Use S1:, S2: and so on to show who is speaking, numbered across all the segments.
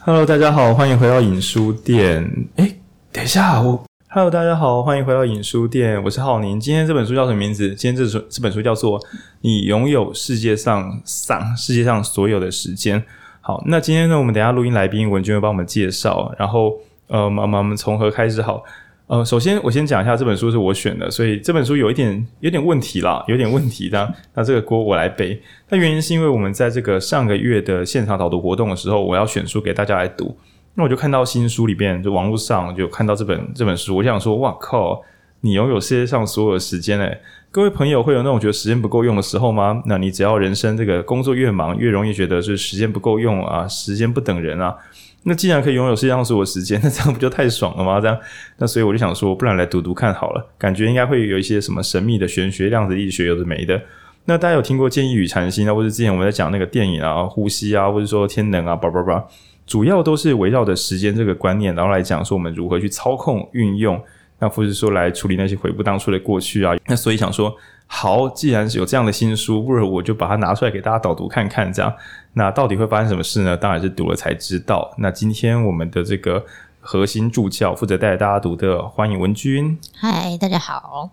S1: Hello，大家好，欢迎回到影书店。哎，等一下，我 Hello，大家好，欢迎回到影书店，我是浩宁。今天这本书叫什么名字？今天这书这本书叫做《你拥有世界上上世界上所有的时间》。好，那今天呢，我们等一下录音来宾文君会帮我们介绍，然后呃，妈妈我们从何开始好？呃，首先我先讲一下这本书是我选的，所以这本书有一点有点问题啦，有点问题的。那这个锅我来背。那原因是因为我们在这个上个月的现场导读活动的时候，我要选书给大家来读，那我就看到新书里边，就网络上就看到这本这本书，我想说，哇靠，你拥有世界上所有的时间诶。各位朋友会有那种觉得时间不够用的时候吗？那你只要人生这个工作越忙，越容易觉得是时间不够用啊，时间不等人啊。那既然可以拥有世界上所有时间，那这样不就太爽了吗？这样，那所以我就想说，不然来读读看好了，感觉应该会有一些什么神秘的玄学、量子力学有的没的。那大家有听过《建议与禅心》啊，或者之前我们在讲那个电影啊、呼吸啊，或者说天能啊，叭叭叭，主要都是围绕着时间这个观念，然后来讲说我们如何去操控、运用，那或者说来处理那些悔不当初的过去啊。那所以想说。好，既然是有这样的新书，不如我就把它拿出来给大家导读看看，这样，那到底会发生什么事呢？当然是读了才知道。那今天我们的这个核心助教负责带着大家读的，欢迎文君。
S2: 嗨，大家好。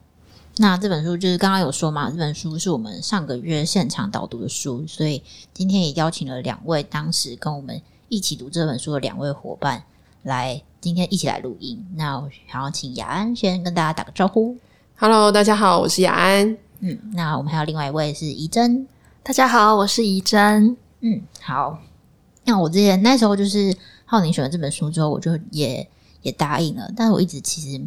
S2: 那这本书就是刚刚有说嘛，这本书是我们上个月现场导读的书，所以今天也邀请了两位当时跟我们一起读这本书的两位伙伴来今天一起来录音。那我想要请雅安先跟大家打个招呼。
S3: Hello，大家好，我是雅安。
S2: 嗯，那我们还有另外一位是怡珍，
S4: 大家好，我是怡珍。
S2: 嗯，好。那我之前那时候就是浩宁选了这本书之后，我就也也答应了，但是我一直其实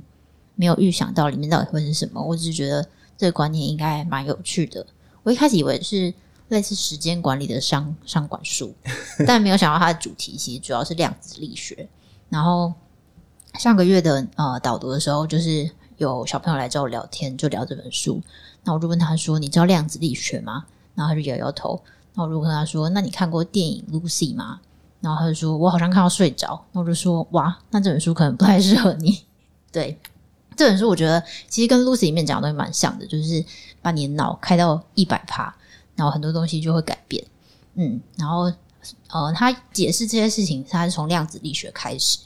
S2: 没有预想到里面到底会是什么，我只是觉得这个观念应该蛮有趣的。我一开始以为是类似时间管理的商商管书，但没有想到它的主题其实主要是量子力学。然后上个月的呃导读的时候，就是有小朋友来找我聊天，就聊这本书。那我就问他说：“你知道量子力学吗？”然后他就摇摇头。那我就跟他说：“那你看过电影《Lucy》吗？”然后他就说：“我好像看到睡着。”那我就说：“哇，那这本书可能不太适合你。”对，这本书我觉得其实跟《Lucy》里面讲的东西蛮像的，就是把你的脑开到一百趴，然后很多东西就会改变。嗯，然后呃，他解释这些事情，他是从量子力学开始。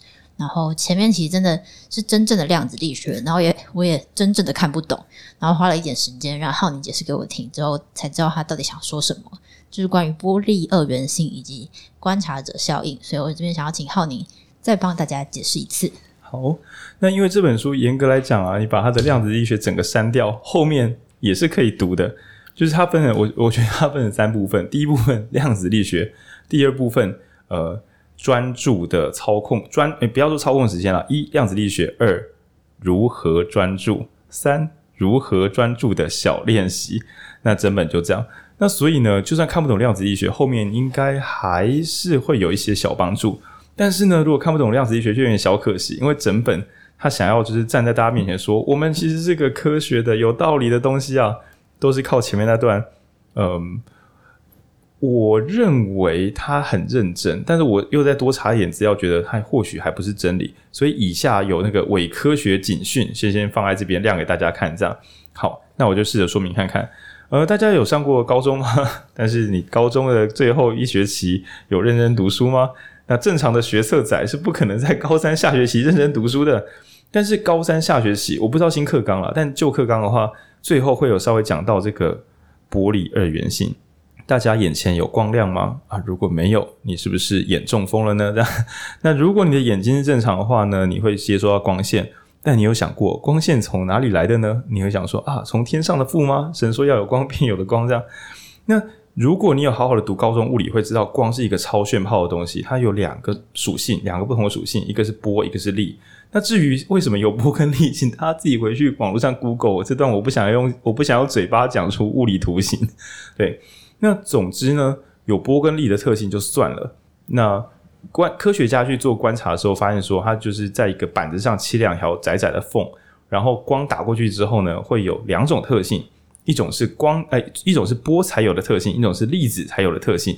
S2: 然后前面其实真的是真正的量子力学，然后也我也真正的看不懂，然后花了一点时间让浩宁解释给我听，之后才知道他到底想说什么，就是关于波粒二元性以及观察者效应。所以我这边想要请浩宁再帮大家解释一次。
S1: 好，那因为这本书严格来讲啊，你把它的量子力学整个删掉，后面也是可以读的。就是它分了，我我觉得它分成三部分，第一部分量子力学，第二部分呃。专注的操控专诶、不要说操控时间了。一量子力学，二如何专注，三如何专注的小练习。那整本就这样。那所以呢，就算看不懂量子力学，后面应该还是会有一些小帮助。但是呢，如果看不懂量子力学，就有点小可惜，因为整本他想要就是站在大家面前说，我们其实是个科学的、有道理的东西啊，都是靠前面那段，嗯。我认为他很认真，但是我又再多查一点资料，觉得他或许还不是真理。所以以下有那个伪科学警讯，先先放在这边亮给大家看。这样好，那我就试着说明看看。呃，大家有上过高中吗？但是你高中的最后一学期有认真读书吗？那正常的学测仔是不可能在高三下学期认真读书的。但是高三下学期，我不知道新课纲了，但旧课纲的话，最后会有稍微讲到这个波粒二元性。大家眼前有光亮吗？啊，如果没有，你是不是眼中风了呢？这 样那如果你的眼睛是正常的话呢？你会接收到光线，但你有想过光线从哪里来的呢？你会想说啊，从天上的父吗？神说要有光便有的光这样。那如果你有好好的读高中物理，会知道光是一个超炫炮的东西，它有两个属性，两个不同的属性，一个是波，一个是粒。那至于为什么有波跟粒，请大家自己回去网络上 Google。这段我不想用，我不想用嘴巴讲出物理图形，对。那总之呢，有波跟粒的特性就算了。那观科学家去做观察的时候，发现说，它就是在一个板子上切两条窄窄的缝，然后光打过去之后呢，会有两种特性，一种是光，哎，一种是波才有的特性，一种是粒子才有的特性。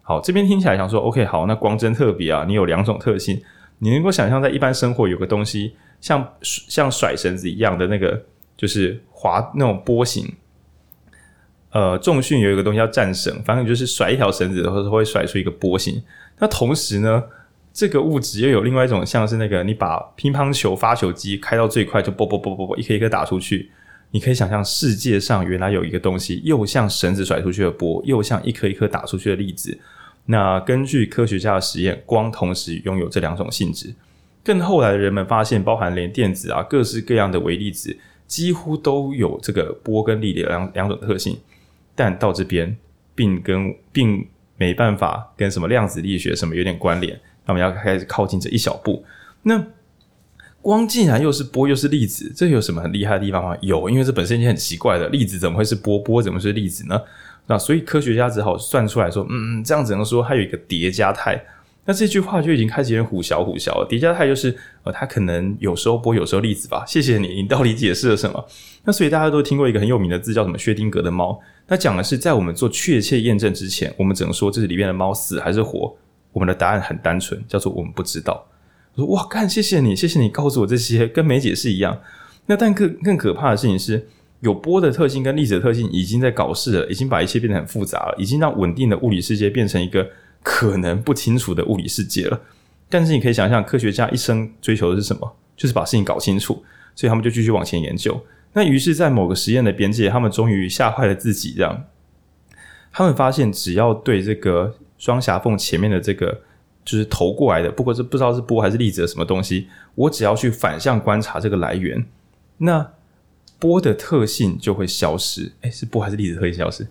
S1: 好，这边听起来想说，OK，好，那光真特别啊，你有两种特性，你能够想象在一般生活有个东西像像甩绳子一样的那个，就是滑那种波形。呃，重训有一个东西叫战绳，反正就是甩一条绳子的时候会甩出一个波形。那同时呢，这个物质又有另外一种，像是那个你把乒乓球发球机开到最快，就啵啵啵啵啵一颗一颗打出去。你可以想象世界上原来有一个东西，又像绳子甩出去的波，又像一颗一颗打出去的粒子。那根据科学家的实验，光同时拥有这两种性质。更后来的人们发现，包含连电子啊，各式各样的微粒子，几乎都有这个波跟粒的两两种特性。但到这边，并跟并没办法跟什么量子力学什么有点关联。那我们要开始靠近这一小步。那光竟然又是波又是粒子，这有什么很厉害的地方吗？有，因为这本身已经很奇怪了。粒子怎么会是波？波怎么是粒子呢？那所以科学家只好算出来说，嗯嗯，这样只能说它有一个叠加态。那这句话就已经开始有点虎小虎小了。叠加态就是呃，他可能有时候波，有时候粒子吧。谢谢你，你到底解释了什么？那所以大家都听过一个很有名的字叫什么？薛丁格的猫。那讲的是在我们做确切验证之前，我们只能说这里面的猫死还是活。我们的答案很单纯，叫做我们不知道。我说哇，干，谢谢你，谢谢你告诉我这些，跟没解释一样。那但更更可怕的事情是，有波的特性跟粒子的特性已经在搞事了，已经把一切变得很复杂了，已经让稳定的物理世界变成一个。可能不清楚的物理世界了，但是你可以想象，科学家一生追求的是什么？就是把事情搞清楚，所以他们就继续往前研究。那于是，在某个实验的边界，他们终于吓坏了自己。这样，他们发现，只要对这个双狭缝前面的这个就是投过来的，不过是不知道是波还是粒子的什么东西，我只要去反向观察这个来源，那波的特性就会消失。诶，是波还是粒子特性消失？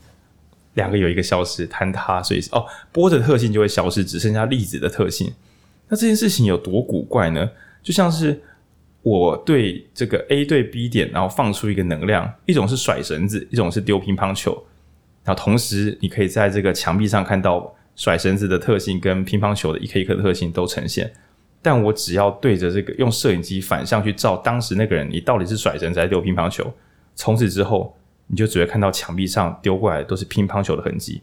S1: 两个有一个消失坍塌，所以哦，波的特性就会消失，只剩下粒子的特性。那这件事情有多古怪呢？就像是我对这个 A 对 B 点，然后放出一个能量，一种是甩绳子，一种是丢乒乓球。然后同时，你可以在这个墙壁上看到甩绳子的特性跟乒乓球的一颗一颗的特性都呈现。但我只要对着这个用摄影机反向去照当时那个人，你到底是甩绳子还是丢乒乓球？从此之后。你就只会看到墙壁上丢过来都是乒乓球的痕迹。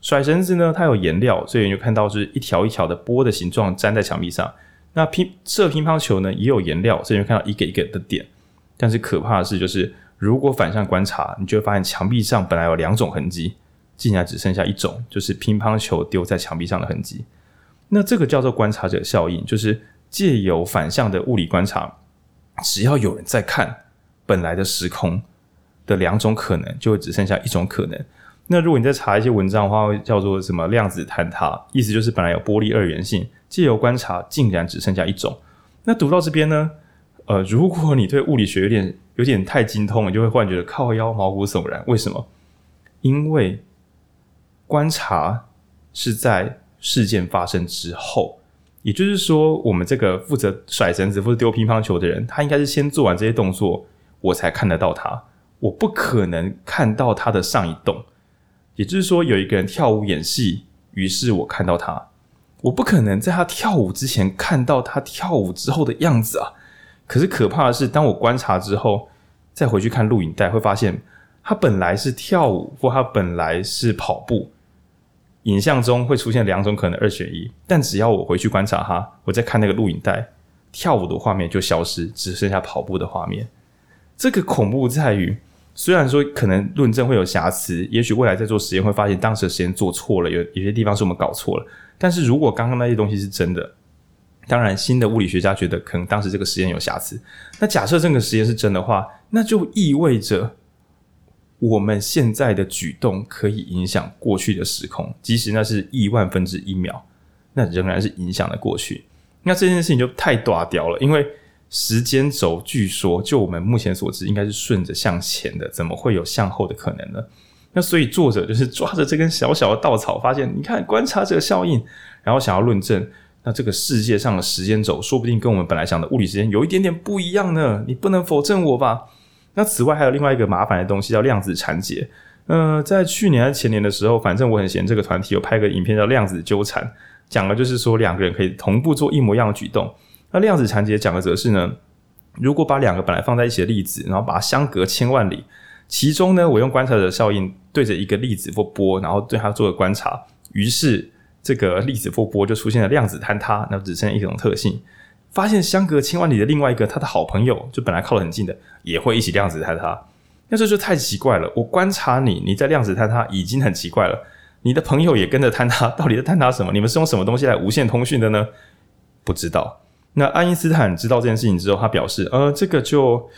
S1: 甩绳子呢，它有颜料，所以你就看到是一条一条的波的形状粘在墙壁上。那乒射乒乓球呢，也有颜料，所以你就看到一个一个的点。但是可怕的是，就是如果反向观察，你就会发现墙壁上本来有两种痕迹，竟然只剩下一种，就是乒乓球丢在墙壁上的痕迹。那这个叫做观察者效应，就是借由反向的物理观察，只要有人在看本来的时空。的两种可能就会只剩下一种可能。那如果你再查一些文章的话，叫做什么量子坍塌，意思就是本来有波粒二元性，借由观察竟然只剩下一种。那读到这边呢，呃，如果你对物理学有点有点太精通，你就会忽然觉得靠腰毛骨悚然。为什么？因为观察是在事件发生之后，也就是说，我们这个负责甩绳子或者丢乒乓球的人，他应该是先做完这些动作，我才看得到他。我不可能看到他的上一动，也就是说，有一个人跳舞演戏，于是我看到他。我不可能在他跳舞之前看到他跳舞之后的样子啊！可是可怕的是，当我观察之后，再回去看录影带，会发现他本来是跳舞，或他本来是跑步。影像中会出现两种可能，二选一。但只要我回去观察他，我再看那个录影带，跳舞的画面就消失，只剩下跑步的画面。这个恐怖在于。虽然说可能论证会有瑕疵，也许未来在做实验会发现当时的实验做错了，有有些地方是我们搞错了。但是如果刚刚那些东西是真的，当然新的物理学家觉得可能当时这个实验有瑕疵。那假设这个实验是真的话，那就意味着我们现在的举动可以影响过去的时空，即使那是亿万分之一秒，那仍然是影响了过去。那这件事情就太大条了，因为。时间轴据说，就我们目前所知，应该是顺着向前的，怎么会有向后的可能呢？那所以作者就是抓着这根小小的稻草，发现你看观察者效应，然后想要论证，那这个世界上的时间轴说不定跟我们本来想的物理时间有一点点不一样呢。你不能否证我吧？那此外还有另外一个麻烦的东西叫量子缠结。呃，在去年前年的时候，反正我很闲，这个团体有拍个影片叫《量子纠缠》，讲的就是说两个人可以同步做一模一样的举动。那量子缠结讲的则是呢，如果把两个本来放在一起的粒子，然后把它相隔千万里，其中呢，我用观察者效应对着一个粒子或波，然后对它做个观察，于是这个粒子或波就出现了量子坍塌，那只剩一种特性，发现相隔千万里的另外一个他的好朋友，就本来靠得很近的，也会一起量子坍塌。那这就太奇怪了。我观察你，你在量子坍塌已经很奇怪了，你的朋友也跟着坍塌，到底在坍塌什么？你们是用什么东西来无线通讯的呢？不知道。那爱因斯坦知道这件事情之后，他表示：“呃，这个就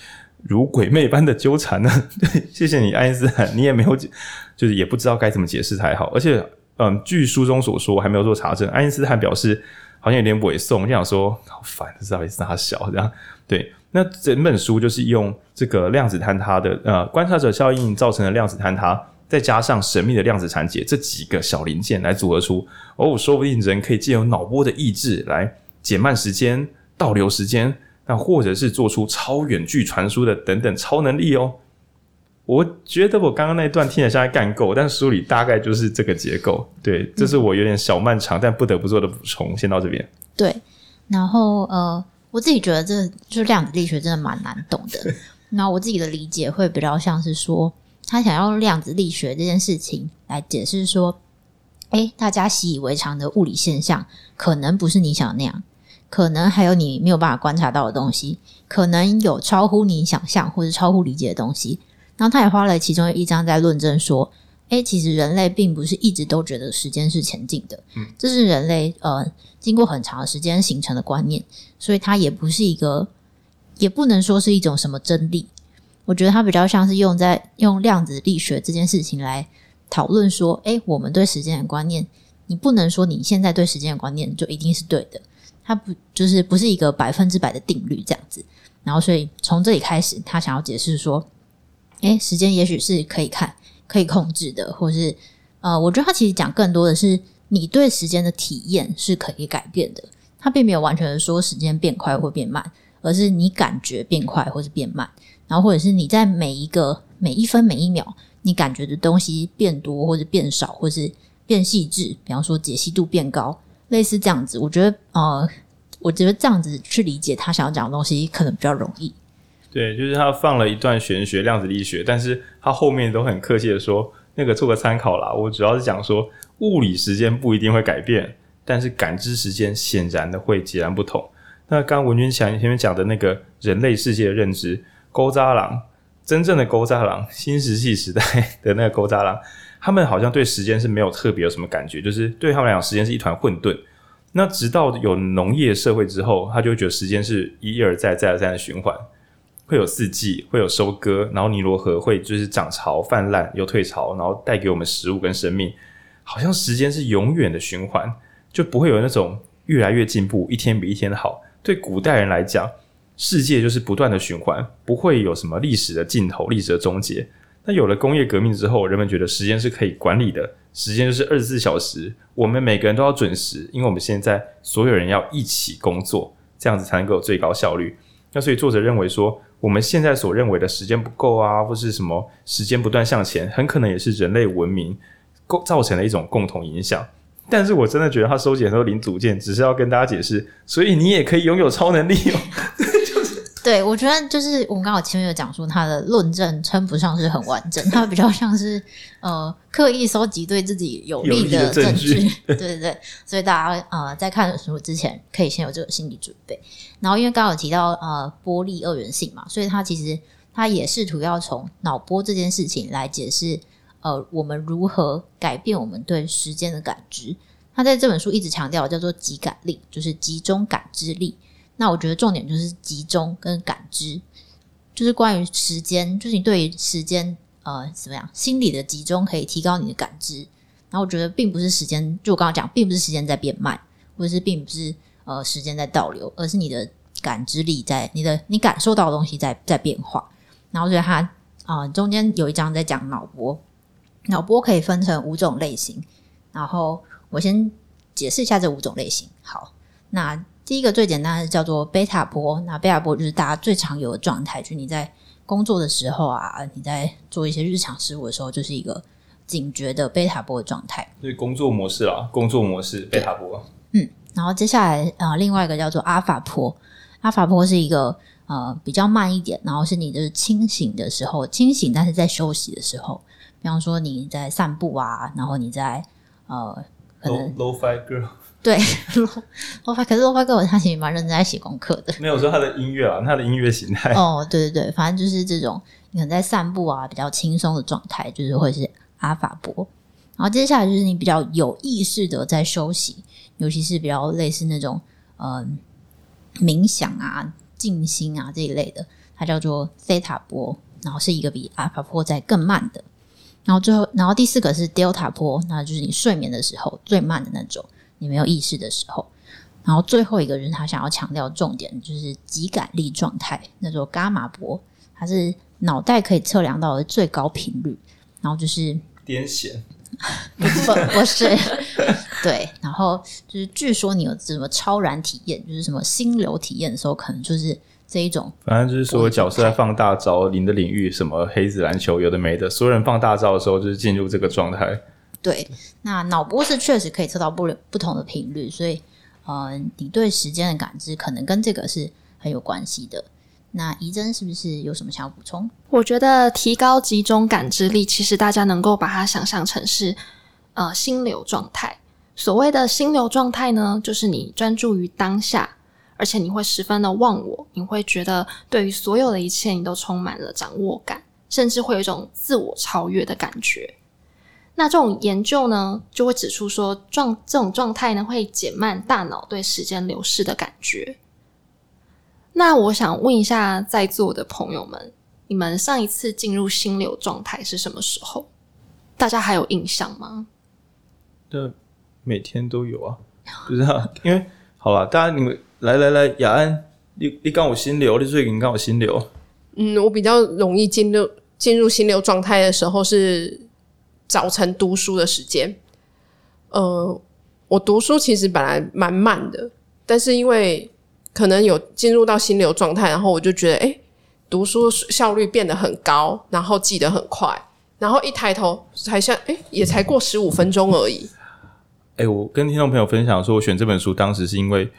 S1: 如鬼魅般的纠缠呢。”对，谢谢你，爱因斯坦，你也没有，就是也不知道该怎么解释才好。而且，嗯，据书中所说，我还没有做查证。爱因斯坦表示好像有点伪送，就想说好烦，这到底是他小这样？对，那整本书就是用这个量子坍塌的呃观察者效应造成的量子坍塌，再加上神秘的量子缠结这几个小零件来组合出哦，说不定人可以借由脑波的意志来。减慢时间、倒流时间，那或者是做出超远距传输的等等超能力哦。我觉得我刚刚那一段听起来像在干够，但书里大概就是这个结构。对，这是我有点小漫长，但不得不做的补充。先到这边。
S2: 对，然后呃，我自己觉得这就量子力学真的蛮难懂的。那我自己的理解会比较像是说，他想要用量子力学这件事情来解释说。诶，大家习以为常的物理现象，可能不是你想的那样，可能还有你没有办法观察到的东西，可能有超乎你想象或者超乎理解的东西。然后他也花了其中一章在论证说，诶，其实人类并不是一直都觉得时间是前进的，嗯，这是人类呃经过很长的时间形成的观念，所以它也不是一个，也不能说是一种什么真理。我觉得它比较像是用在用量子力学这件事情来。讨论说，诶，我们对时间的观念，你不能说你现在对时间的观念就一定是对的，它不就是不是一个百分之百的定律这样子。然后，所以从这里开始，他想要解释说，诶，时间也许是可以看、可以控制的，或是呃，我觉得他其实讲更多的是你对时间的体验是可以改变的。他并没有完全的说时间变快或变慢，而是你感觉变快或是变慢，然后或者是你在每一个每一分每一秒。你感觉的东西变多或者变少，或是变细致，比方说解析度变高，类似这样子。我觉得，呃，我觉得这样子去理解他想要讲的东西，可能比较容易。
S1: 对，就是他放了一段玄学量子力学，但是他后面都很客气的说，那个做个参考啦。我主要是讲说，物理时间不一定会改变，但是感知时间显然的会截然不同。那刚刚文君强前面讲的那个人类世界的认知，勾扎郎。真正的勾扎郎，新石器时代的那个勾扎郎，他们好像对时间是没有特别有什么感觉，就是对他们来讲，时间是一团混沌。那直到有农业社会之后，他就会觉得时间是一而再、再而三的循环，会有四季，会有收割，然后尼罗河会就是涨潮、泛滥又退潮，然后带给我们食物跟生命，好像时间是永远的循环，就不会有那种越来越进步，一天比一天好。对古代人来讲。世界就是不断的循环，不会有什么历史的尽头、历史的终结。那有了工业革命之后，人们觉得时间是可以管理的，时间就是二十四小时，我们每个人都要准时，因为我们现在所有人要一起工作，这样子才能够有最高效率。那所以作者认为说，我们现在所认为的时间不够啊，或是什么时间不断向前，很可能也是人类文明构造成的一种共同影响。但是我真的觉得他收集很多零组件，只是要跟大家解释，所以你也可以拥有超能力哦。
S2: 对，我觉得就是我们刚好前面有讲说，他的论证称不上是很完整，他比较像是呃刻意收集对自己有利的证据，证 据对对对，所以大家呃在看书之前可以先有这个心理准备。然后因为刚好提到呃波粒二元性嘛，所以他其实他也试图要从脑波这件事情来解释呃我们如何改变我们对时间的感知。他在这本书一直强调叫做集感力，就是集中感知力。那我觉得重点就是集中跟感知，就是关于时间，就是你对于时间呃怎么样，心理的集中可以提高你的感知。然后我觉得并不是时间，就我刚刚讲，并不是时间在变慢，或者是并不是呃时间在倒流，而是你的感知力在你的你感受到的东西在在变化。然后所以它啊、中间有一章在讲脑波，脑波可以分成五种类型。然后我先解释一下这五种类型。好，那。第一个最简单的叫做贝塔波，那贝塔波就是大家最常有的状态，就是你在工作的时候啊，你在做一些日常事务的时候，就是一个警觉的贝塔波的状态。
S1: 对，工作模式啊，工作模式贝塔波。
S2: 嗯，然后接下来呃，另外一个叫做阿法波，阿法波是一个呃比较慢一点，然后是你就是清醒的时候，清醒但是在休息的时候，比方说你在散步啊，然后你在呃可能
S1: low fi girl。
S2: 对，Lo-Fi，可是 Lo-Fi 哥他其实蛮认真在写功课的。
S1: 没有说他的音乐啊，他的音乐形态。
S2: 哦，对对对，反正就是这种你可能在散步啊，比较轻松的状态，就是会是阿法波。然后接下来就是你比较有意识的在休息，尤其是比较类似那种嗯、呃、冥想啊、静心啊这一类的，它叫做 theta 波，然后是一个比阿尔法波在更慢的。然后最后，然后第四个是 delta 波，那就是你睡眠的时候最慢的那种，你没有意识的时候。然后最后一个人他想要强调重点，就是极感力状态，那种伽马波，它是脑袋可以测量到的最高频率。然后就是
S1: 癫痫，
S2: 不不 不是，对。然后就是据说你有什么超然体验，就是什么心流体验的时候，可能就是这一种。
S1: 反正就是说角色在放大招，你的领域什么黑子篮球有的没的，所有人放大招的时候就是进入这个状态。
S2: 对，那脑波是确实可以测到不不同的频率，所以。呃，你对时间的感知可能跟这个是很有关系的。那怡珍是不是有什么想要补充？
S4: 我觉得提高集中感知力，其实大家能够把它想象成是呃心流状态。所谓的心流状态呢，就是你专注于当下，而且你会十分的忘我，你会觉得对于所有的一切你都充满了掌握感，甚至会有一种自我超越的感觉。那这种研究呢，就会指出说，状这种状态呢，会减慢大脑对时间流逝的感觉。那我想问一下在座的朋友们，你们上一次进入心流状态是什么时候？大家还有印象吗？
S1: 这每天都有啊，不知道，因为好吧，大家你们来来来，雅安，你你刚我心流，你最近刚我心流。
S3: 嗯，我比较容易进入进入心流状态的时候是。早晨读书的时间，呃，我读书其实本来蛮慢的，但是因为可能有进入到心流状态，然后我就觉得，哎、读书效率变得很高，然后记得很快，然后一抬头才像，哎、也才过十五分钟而已。
S1: 哎、我跟听众朋友分享说，我选这本书当时是因为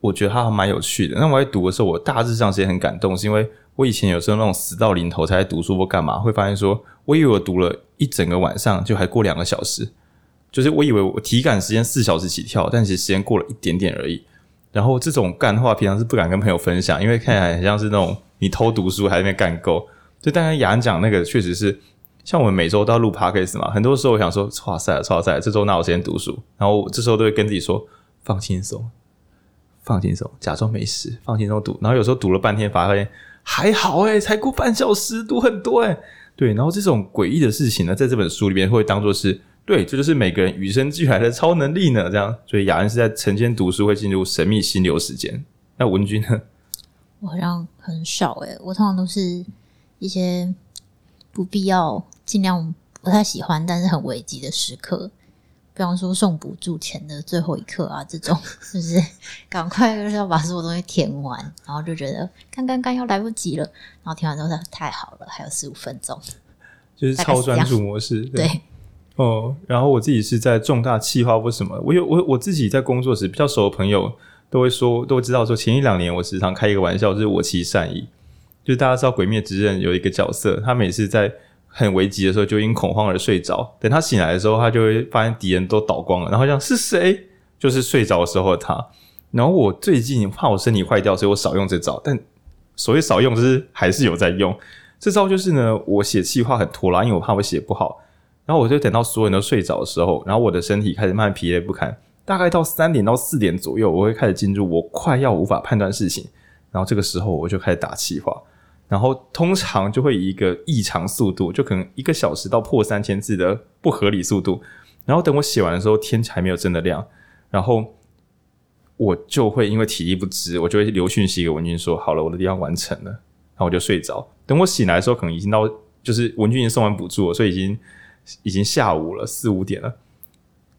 S1: 我觉得它还蛮有趣的。那我在读的时候，我大致上是很感动，是因为。我以前有时候那种死到临头才读书或干嘛，会发现说，我以为我读了一整个晚上，就还过两个小时，就是我以为我体感时间四小时起跳，但其实时间过了一点点而已。然后这种干话平常是不敢跟朋友分享，因为看起来很像是那种你偷读书还在那边干够。就刚刚雅安讲那个，确实是像我们每周都要录 podcast 嘛，很多时候我想说，哇塞，哇塞，这周哪有时间读书？然后这时候都会跟自己说，放轻松，放轻松，假装没事，放轻松读。然后有时候读了半天，发现。还好诶，才过半小时，读很多诶。对，然后这种诡异的事情呢，在这本书里面会当做是对，这就是每个人与生俱来的超能力呢。这样，所以雅安是在晨间读书会进入神秘心流时间。那文君呢？
S2: 我好像很少诶，我通常都是一些不必要、尽量不太喜欢，但是很危急的时刻。比方说送补助钱的最后一刻啊，这种就 是 赶快就是要把所有东西填完，然后就觉得刚刚刚要来不及了，然后填完之后说太好了，还有十五分钟，
S1: 就是超专注模式。对，
S2: 对
S1: 哦，然后我自己是在重大企划或什么，我有我我自己在工作时比较熟的朋友都会说，都会知道说前一两年我时常开一个玩笑，就是我其善意，就是大家知道《鬼灭之刃》有一个角色，他每次在。很危急的时候，就因恐慌而睡着。等他醒来的时候，他就会发现敌人都倒光了。然后想是谁？就是睡着的时候的他。然后我最近怕我身体坏掉，所以我少用这招。但所谓少用，就是还是有在用这招。就是呢，我写气话很拖拉，因为我怕我写不好。然后我就等到所有人都睡着的时候，然后我的身体开始慢慢疲累不堪。大概到三点到四点左右，我会开始进入我快要无法判断事情。然后这个时候，我就开始打气话。然后通常就会以一个异常速度，就可能一个小时到破三千字的不合理速度。然后等我写完的时候，天还没有真的亮，然后我就会因为体力不支，我就会留讯息给文君说：“好了，我的地方完成了。”然后我就睡着。等我醒来的时候，可能已经到就是文君已经送完补助了，所以已经已经下午了四五点了。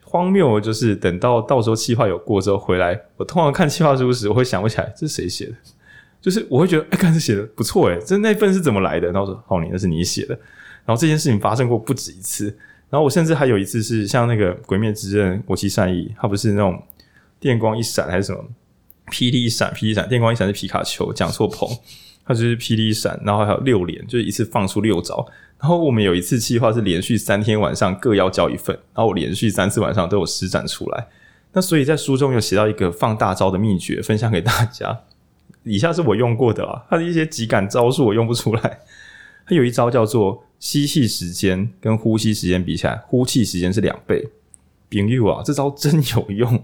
S1: 荒谬就是等到到时候计划有过之后回来，我通常看计划书时，我会想不起来这是谁写的。就是我会觉得，哎，刚才写的不错，诶，这那份是怎么来的？然后说，哦，你那是你写的。然后这件事情发生过不止一次。然后我甚至还有一次是像那个《鬼灭之刃》，我其善意，它不是那种电光一闪还是什么？霹雳一闪，霹雳闪，电光一闪是皮卡丘，讲错棚，它就是霹雳一闪。然后还有六连，就是一次放出六招。然后我们有一次计划是连续三天晚上各要交一份，然后我连续三次晚上都有施展出来。那所以在书中有写到一个放大招的秘诀，分享给大家。以下是我用过的啊，它的一些极感招数我用不出来。它有一招叫做吸气时间跟呼吸时间比起来，呼气时间是两倍。朋友啊，这招真有用。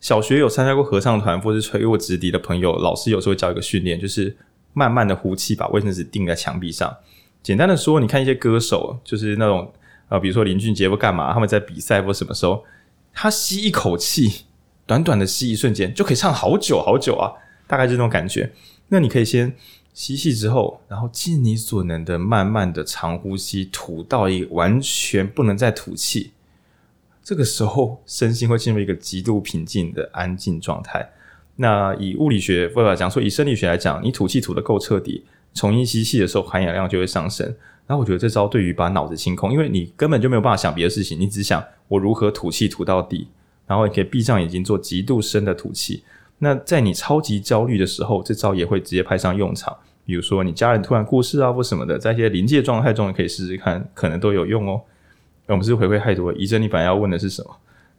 S1: 小学有参加过合唱团或是吹过直笛的朋友，老师有时候教一个训练，就是慢慢的呼气，把卫生纸钉在墙壁上。简单的说，你看一些歌手，就是那种呃，比如说林俊杰或干嘛，他们在比赛或什么时候，他吸一口气，短短的吸一瞬间就可以唱好久好久啊，大概这种感觉。那你可以先吸气之后，然后尽你所能的慢慢的长呼吸，吐到一完全不能再吐气。这个时候，身心会进入一个极度平静的安静状态。那以物理学或者讲说，以生理学来讲，你吐气吐得够彻底，重新吸气的时候，含氧量就会上升。然后我觉得这招对于把脑子清空，因为你根本就没有办法想别的事情，你只想我如何吐气吐到底，然后你可以闭上眼睛做极度深的吐气。那在你超级焦虑的时候，这招也会直接派上用场。比如说你家人突然过世啊或什么的，在一些临界状态中，你可以试试看，可能都有用哦。我们是回馈太多了。怡珍，你本来要问的是什么？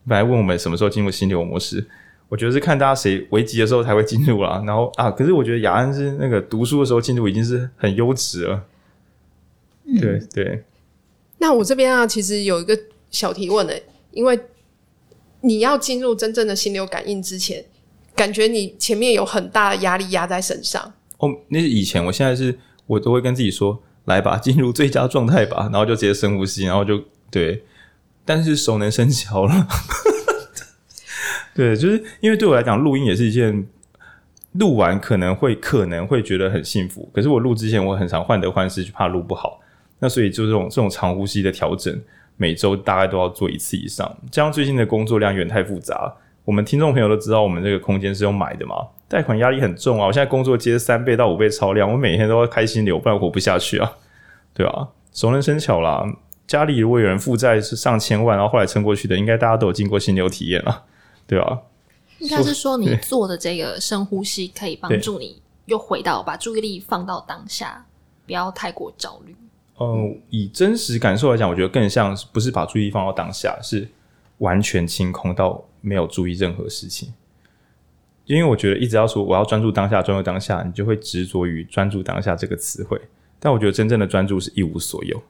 S1: 本来问我们什么时候进入心流模式？我觉得是看大家谁危急的时候才会进入啦。然后啊，可是我觉得雅安是那个读书的时候进入已经是很优质了。嗯、对对。
S3: 那我这边啊，其实有一个小提问的，因为你要进入真正的心流感应之前，感觉你前面有很大的压力压在身上。
S1: 哦，那是以前，我现在是我都会跟自己说，来吧，进入最佳状态吧，然后就直接深呼吸，然后就。对，但是熟能生巧了。对，就是因为对我来讲，录音也是一件录完可能会可能会觉得很幸福。可是我录之前，我很常患得患失，就怕录不好。那所以就这种这种长呼吸的调整，每周大概都要做一次以上。加上最近的工作量有点太复杂，我们听众朋友都知道，我们这个空间是用买的嘛，贷款压力很重啊。我现在工作接三倍到五倍超量，我每天都要开心流，不然活不下去啊。对啊，熟能生巧啦。家里如果有人负债是上千万，然后后来撑过去的，应该大家都有经过心流体验了，对吧？
S4: 应该是说你做的这个深呼吸可以帮助你又回到把注意力放到当下，不要太过焦虑。
S1: 嗯，以真实感受来讲，我觉得更像是不是把注意力放到当下，是完全清空到没有注意任何事情。因为我觉得一直要说我要专注当下，专注当下，你就会执着于专注当下这个词汇。但我觉得真正的专注是一无所有。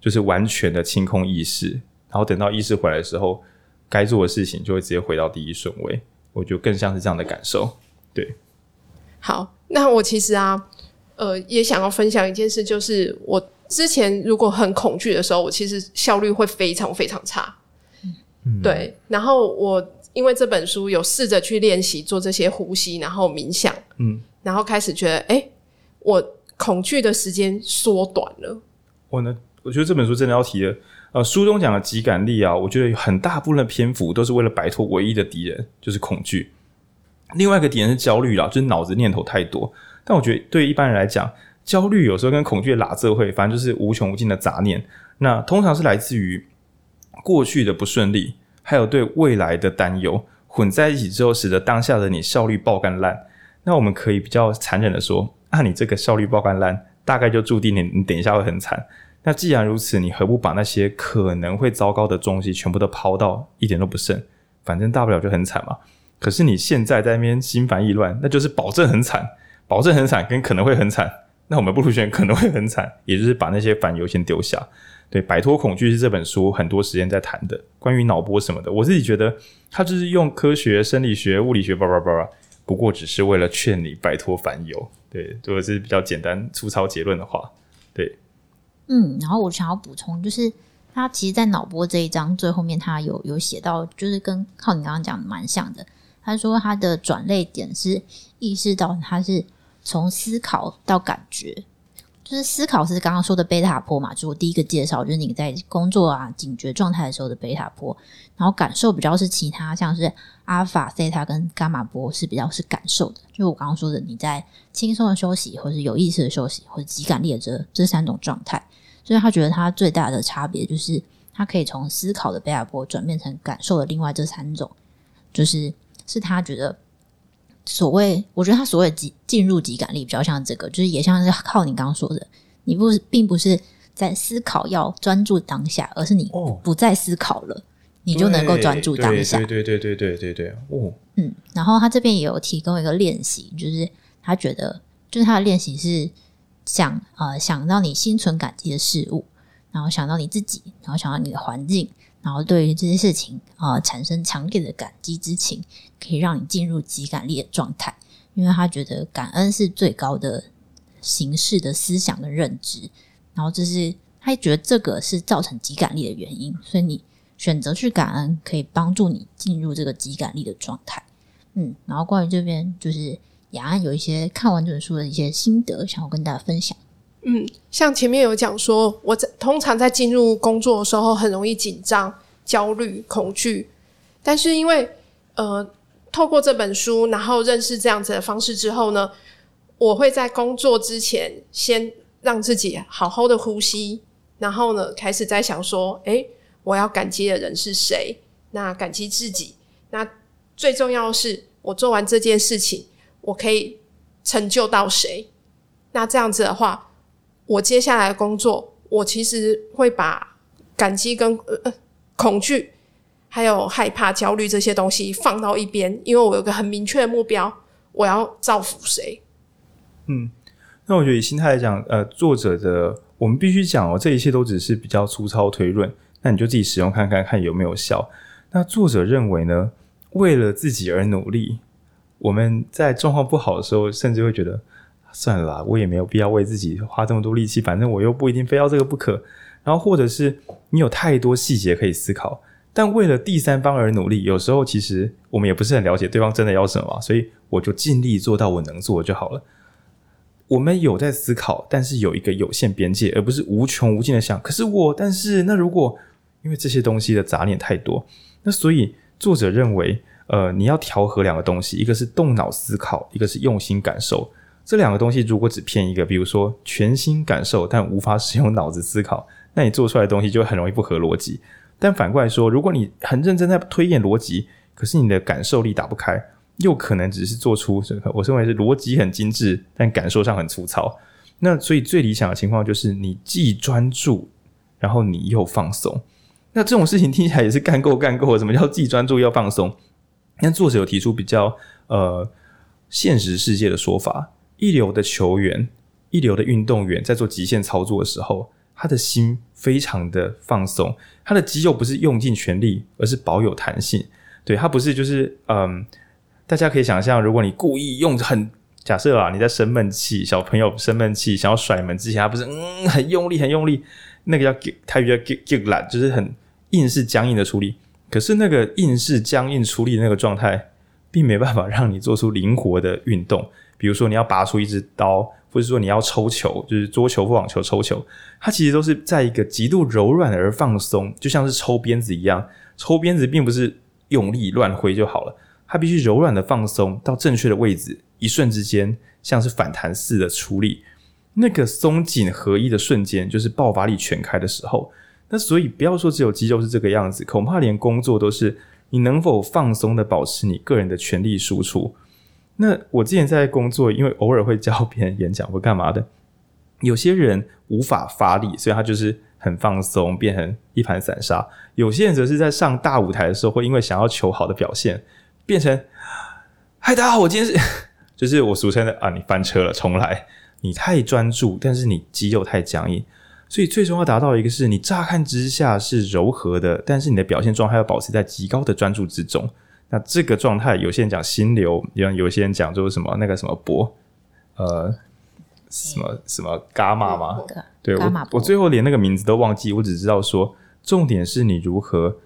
S1: 就是完全的清空意识，然后等到意识回来的时候，该做的事情就会直接回到第一顺位。我觉得更像是这样的感受。对，
S3: 好，那我其实啊，呃，也想要分享一件事，就是我之前如果很恐惧的时候，我其实效率会非常非常差。嗯，对。然后我因为这本书有试着去练习做这些呼吸，然后冥想，嗯，然后开始觉得，哎，我恐惧的时间缩短了。
S1: 我呢？我觉得这本书真的要提的，呃，书中讲的极感力啊，我觉得很大部分的篇幅都是为了摆脱唯一的敌人，就是恐惧。另外一个敌人是焦虑啦，就是脑子念头太多。但我觉得对一般人来讲，焦虑有时候跟恐惧的喇詄会，反正就是无穷无尽的杂念。那通常是来自于过去的不顺利，还有对未来的担忧混在一起之后，使得当下的你效率爆干烂。那我们可以比较残忍的说，啊，你这个效率爆干烂，大概就注定你你等一下会很惨。那既然如此，你何不把那些可能会糟糕的东西全部都抛到一点都不剩？反正大不了就很惨嘛。可是你现在在那边心烦意乱，那就是保证很惨，保证很惨跟可能会很惨。那我们不如选可能会很惨，也就是把那些烦忧先丢下。对，摆脱恐惧是这本书很多时间在谈的，关于脑波什么的。我自己觉得，它就是用科学、生理学、物理学，叭叭叭叭，不过只是为了劝你摆脱烦忧。对，如果是比较简单粗糙结论的话，对。
S2: 嗯，然后我想要补充，就是他其实，在脑波这一章最后面，他有有写到，就是跟靠你刚刚讲的蛮像的。他说他的转捩点是意识到他是从思考到感觉。就是思考是刚刚说的贝塔波嘛，就是我第一个介绍，就是你在工作啊警觉状态的时候的贝塔波，然后感受比较是其他，像是阿尔法、西塔跟伽马波是比较是感受的，就我刚刚说的你在轻松的休息，或是有意识的休息，或者极感力的这这三种状态，所以他觉得他最大的差别就是他可以从思考的贝塔波转变成感受的另外这三种，就是是他觉得。所谓，我觉得他所谓进进入即感力比较像这个，就是也像是靠你刚刚说的，你不是并不是在思考要专注当下，而是你不再思考了，哦、你就能够专注当下。
S1: 对对对对对对对哦，
S2: 嗯，然后他这边也有提供一个练习，就是他觉得，就是他的练习是想呃想到你心存感激的事物，然后想到你自己，然后想到你的环境，然后对于这些事情啊、呃、产生强烈的感激之情，可以让你进入极感力的状态，因为他觉得感恩是最高的形式的思想的认知，然后这是他觉得这个是造成极感力的原因，所以你选择去感恩，可以帮助你进入这个极感力的状态。嗯，然后关于这边就是雅安有一些看完这本书的一些心得，想要跟大家分享。
S3: 嗯，像前面有讲说，我在通常在进入工作的时候很容易紧张、焦虑、恐惧，但是因为呃，透过这本书，然后认识这样子的方式之后呢，我会在工作之前先让自己好好的呼吸，然后呢，开始在想说，诶，我要感激的人是谁？那感激自己，那最重要是，我做完这件事情，我可以成就到谁？那这样子的话。我接下来的工作，我其实会把感激跟呃恐惧，还有害怕、焦虑这些东西放到一边，因为我有个很明确的目标，我要造福谁。
S1: 嗯，那我觉得以心态来讲，呃，作者的我们必须讲哦，这一切都只是比较粗糙推论，那你就自己使用看看，看有没有效。那作者认为呢，为了自己而努力，我们在状况不好的时候，甚至会觉得。算了啦，我也没有必要为自己花这么多力气，反正我又不一定非要这个不可。然后或者是你有太多细节可以思考，但为了第三方而努力，有时候其实我们也不是很了解对方真的要什么，所以我就尽力做到我能做就好了。我们有在思考，但是有一个有限边界，而不是无穷无尽的想。可是我，但是那如果因为这些东西的杂念太多，那所以作者认为，呃，你要调和两个东西，一个是动脑思考，一个是用心感受。这两个东西如果只偏一个，比如说全心感受但无法使用脑子思考，那你做出来的东西就很容易不合逻辑。但反过来说，如果你很认真在推演逻辑，可是你的感受力打不开，又可能只是做出我认为是逻辑很精致，但感受上很粗糙。那所以最理想的情况就是你既专注，然后你又放松。那这种事情听起来也是干够干够了。什么叫既专注又放松？那作者有提出比较呃现实世界的说法。一流的球员，一流的运动员在做极限操作的时候，他的心非常的放松，他的肌肉不是用尽全力，而是保有弹性。对，他不是就是嗯，大家可以想象，如果你故意用很假设啊，你在生闷气，小朋友生闷气想要甩门之前，他不是嗯很用力很用力，那个叫他叫 get get 懒，就是很硬是僵硬的出力。可是那个硬是僵硬出力的那个状态，并没办法让你做出灵活的运动。比如说你要拔出一支刀，或者说你要抽球，就是桌球或网球抽球，它其实都是在一个极度柔软而放松，就像是抽鞭子一样。抽鞭子并不是用力乱挥就好了，它必须柔软的放松到正确的位置，一瞬之间像是反弹似的出力。那个松紧合一的瞬间，就是爆发力全开的时候。那所以不要说只有肌肉是这个样子，恐怕连工作都是你能否放松的保持你个人的全力输出。那我之前在工作，因为偶尔会教别人演讲或干嘛的，有些人无法发力，所以他就是很放松，变成一盘散沙；有些人则是在上大舞台的时候，会因为想要求好的表现，变成嗨，大家好，我今天是就是我俗称的啊，你翻车了，重来。你太专注，但是你肌肉太僵硬，所以最终要达到一个是你乍看之下是柔和的，但是你的表现状态要保持在极高的专注之中。那这个状态，有些人讲心流，有有些人讲就是什么那个什么波，呃，什么什么伽马吗？对，我我最后连那个名字都忘记，我只知道说，重点是你如何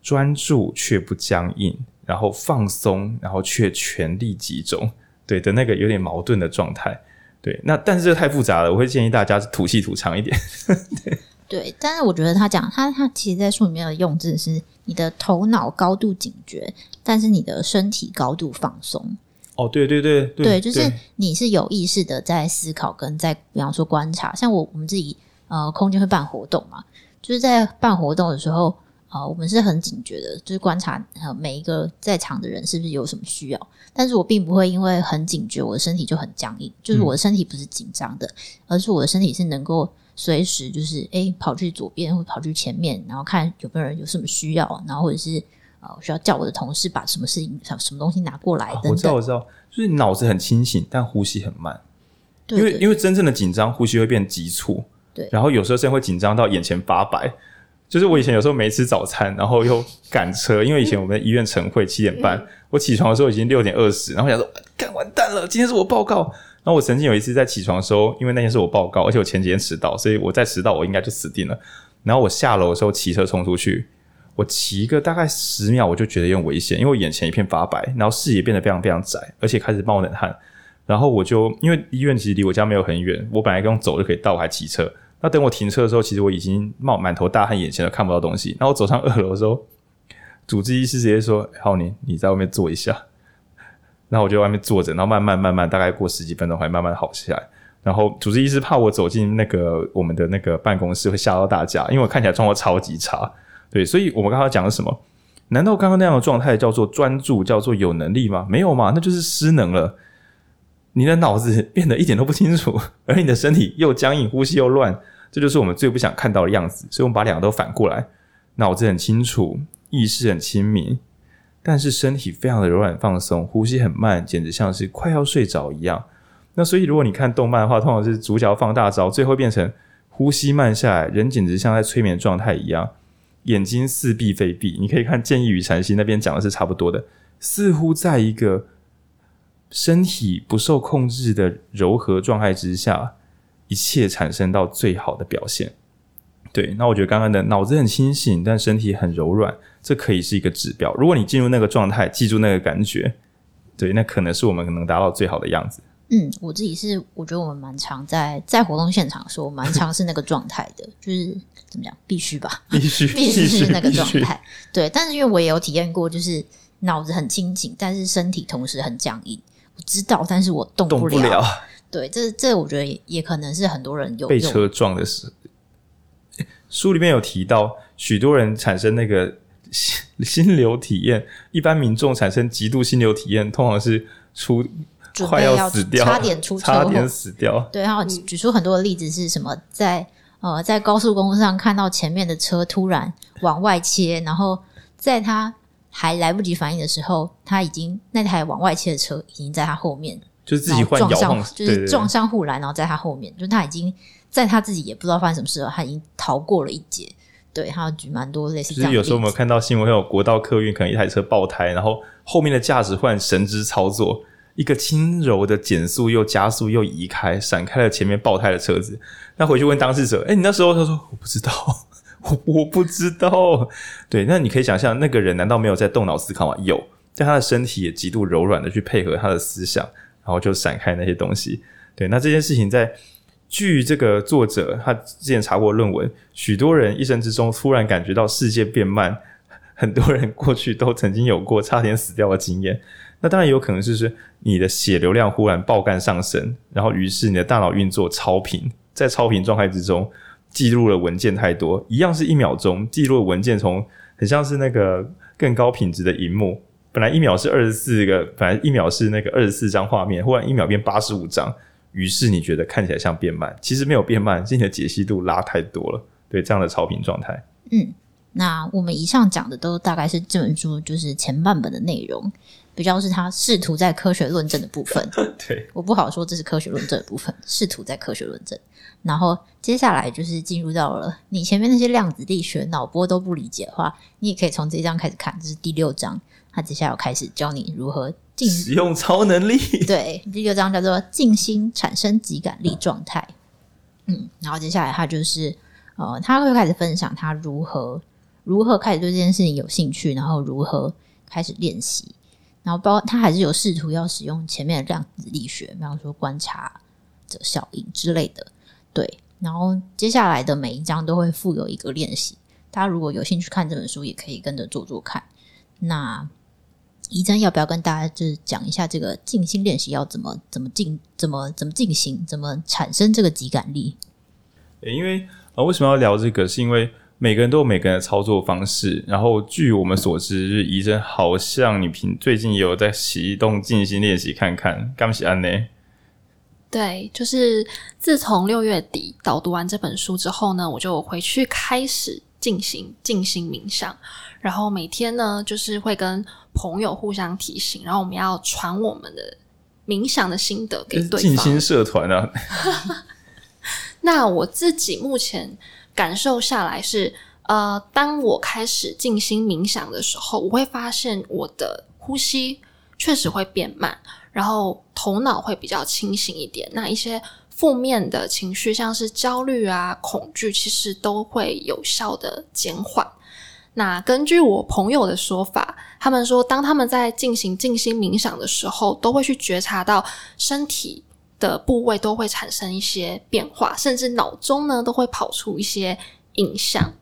S1: 专注却不僵硬，然后放松，然后却全力集中，对的那个有点矛盾的状态。对，那但是这个太复杂了，我会建议大家吐气吐长一点。对。
S2: 对，但是我觉得他讲他他其实，在书里面的用字是你的头脑高度警觉，但是你的身体高度放松。
S1: 哦，对对对对，
S2: 对，就是你是有意识的在思考跟在，比方说观察。像我我们自己呃，空间会办活动嘛，就是在办活动的时候呃，我们是很警觉的，就是观察呃每一个在场的人是不是有什么需要。但是我并不会因为很警觉，我的身体就很僵硬，就是我的身体不是紧张的，嗯、而是我的身体是能够。随时就是诶、欸，跑去左边或跑去前面，然后看有没有人有什么需要，然后或者是呃，需要叫我的同事把什么事情、什么东西拿过来等等。
S1: 我知道，我知道，就是脑子很清醒，但呼吸很慢。对，因为因为真正的紧张，呼吸会变急促。对，然后有时候甚至会紧张到眼前发白，就是我以前有时候没吃早餐，然后又赶车，因为以前我们医院晨会七点半，我起床的时候已经六点二十，然后想说干完蛋了，今天是我报告。那我曾经有一次在起床的时候，因为那天是我报告，而且我前几天迟到，所以我再迟到我应该就死定了。然后我下楼的时候骑车冲出去，我骑个大概十秒，我就觉得有点危险，因为我眼前一片发白，然后视野变得非常非常窄，而且开始冒冷汗。然后我就因为医院其实离我家没有很远，我本来用走就可以到，我还骑车。那等我停车的时候，其实我已经冒满头大汗，眼前都看不到东西。然后我走上二楼的时候，主治医师直接说：“浩宁，你在外面坐一下。”然后我就在外面坐着，然后慢慢慢慢，大概过十几分钟，才慢慢好起来。然后主治医师怕我走进那个我们的那个办公室会吓到大家，因为我看起来状况超级差。对，所以我们刚刚讲的什么？难道刚刚那样的状态叫做专注，叫做有能力吗？没有嘛，那就是失能了。你的脑子变得一点都不清楚，而你的身体又僵硬，呼吸又乱。这就是我们最不想看到的样子，所以我们把两个都反过来，脑子很清楚，意识很清明，但是身体非常的柔软放松，呼吸很慢，简直像是快要睡着一样。那所以如果你看动漫的话，通常是主角放大招，最后变成呼吸慢下来，人简直像在催眠状态一样，眼睛似闭非闭。你可以看《剑意与禅心》那边讲的是差不多的，似乎在一个身体不受控制的柔和状态之下。一切产生到最好的表现，对。那我觉得刚刚的脑子很清醒，但身体很柔软，这可以是一个指标。如果你进入那个状态，记住那个感觉，对，那可能是我们能达到最好的样子。
S2: 嗯，我自己是，我觉得我们蛮常在在活动现场的时候，蛮 常是那个状态的，就是怎么讲，必须吧，
S1: 必须，
S2: 必须是那个状态。对，但是因为我也有体验过，就是脑子很清醒，但是身体同时很僵硬。我知道，但是我动不了。对，这这我觉得也，也可能是很多人有
S1: 被车撞的时候。书里面有提到，许多人产生那个心 心流体验，一般民众产生极度心流体验，通常是出快要死掉，
S2: 差点出
S1: 差点死掉。
S2: 对，然后举出很多的例子是什么？在呃，在高速公路上看到前面的车突然往外切，然后在他还来不及反应的时候，他已经那台往外切的车已经在他后面。
S1: 就是自己换摇晃，
S2: 就是撞上护栏，然后在他后面，就是他已经在他自己也不知道发生什么事了，他已经逃过了一劫。对，他有举蛮多类似这样。
S1: 就是有时候我们看到新闻，会有国道客运可能一台车爆胎，然后后面的驾驶换神之操作，一个轻柔的减速又加速又移开，闪开了前面爆胎的车子。那回去问当事者，哎、欸，你那时候他说我不知道，我我不知道。对，那你可以想象，那个人难道没有在动脑思考吗？有，但他的身体也极度柔软的去配合他的思想。然后就闪开那些东西，对，那这件事情在据这个作者他之前查过论文，许多人一生之中突然感觉到世界变慢，很多人过去都曾经有过差点死掉的经验。那当然有可能就是你的血流量忽然爆干上升，然后于是你的大脑运作超频，在超频状态之中记录了文件太多，一样是一秒钟记录的文件从很像是那个更高品质的荧幕。本来一秒是二十四个，本来一秒是那个二十四张画面，忽然一秒变八十五张，于是你觉得看起来像变慢，其实没有变慢，是你的解析度拉太多了。对，这样的超频状态。
S2: 嗯，那我们以上讲的都大概是这本书就是前半本的内容，比较是他试图在科学论证的部分。
S1: 对，
S2: 我不好说这是科学论证的部分，试图在科学论证。然后接下来就是进入到了你前面那些量子力学脑波都不理解的话，你也可以从这一章开始看，这是第六章。他接下来要开始教你如何静
S1: 使用超能力。
S2: 对，第六章叫做静心产生极感力状态。嗯，然后接下来他就是呃，他会开始分享他如何如何开始对这件事情有兴趣，然后如何开始练习，然后包括他还是有试图要使用前面的量子力学，比方说观察者效应之类的。对，然后接下来的每一章都会附有一个练习，大家如果有兴趣看这本书，也可以跟着做做看。那怡珍要不要跟大家就是讲一下这个静心练习要怎么怎么进怎么怎么进行怎么产生这个即感力？
S1: 因为啊，为什么要聊这个？是因为每个人都有每个人的操作方式。然后据我们所知，怡珍好像你平最近也有在启动静心练习看看，干不喜安呢？
S4: 对，就是自从六月底导读完这本书之后呢，我就回去开始进行静心冥想，然后每天呢，就是会跟朋友互相提醒，然后我们要传我们的冥想的心得给对方。
S1: 静心社团啊，
S4: 那我自己目前感受下来是，呃，当我开始静心冥想的时候，我会发现我的呼吸确实会变慢，然后头脑会比较清醒一点。那一些负面的情绪，像是焦虑啊、恐惧，其实都会有效的减缓。那根据我朋友的说法，他们说，当他们在进行静心冥想的时候，都会去觉察到身体的部位都会产生一些变化，甚至脑中呢都会跑出一些影像。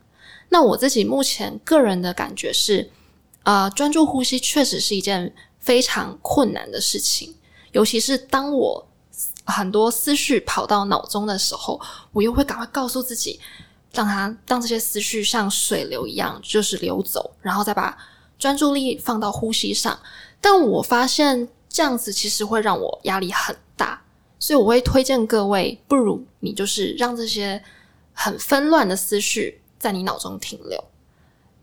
S4: 那我自己目前个人的感觉是，呃，专注呼吸确实是一件非常困难的事情，尤其是当我很多思绪跑到脑中的时候，我又会赶快告诉自己，让它让这些思绪像水流一样，就是流走，然后再把专注力放到呼吸上。但我发现这样子其实会让我压力很大，所以我会推荐各位，不如你就是让这些很纷乱的思绪。在你脑中停留，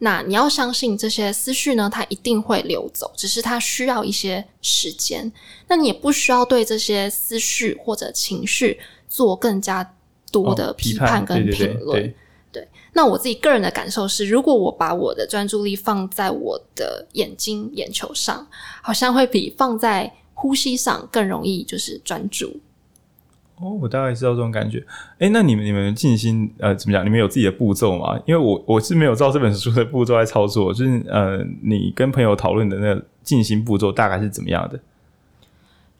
S4: 那你要相信这些思绪呢，它一定会流走，只是它需要一些时间。那你也不需要对这些思绪或者情绪做更加多的批判跟评论。对，对，那我自己个人的感受是，如果我把我的专注力放在我的眼睛、眼球上，好像会比放在呼吸上更容易，就是专注。
S1: 哦，我大概知道这种感觉。哎，那你们你们静心呃怎么讲？你们有自己的步骤吗？因为我我是没有照这本书的步骤来操作，就是呃，你跟朋友讨论的那个静心步骤大概是怎么样的？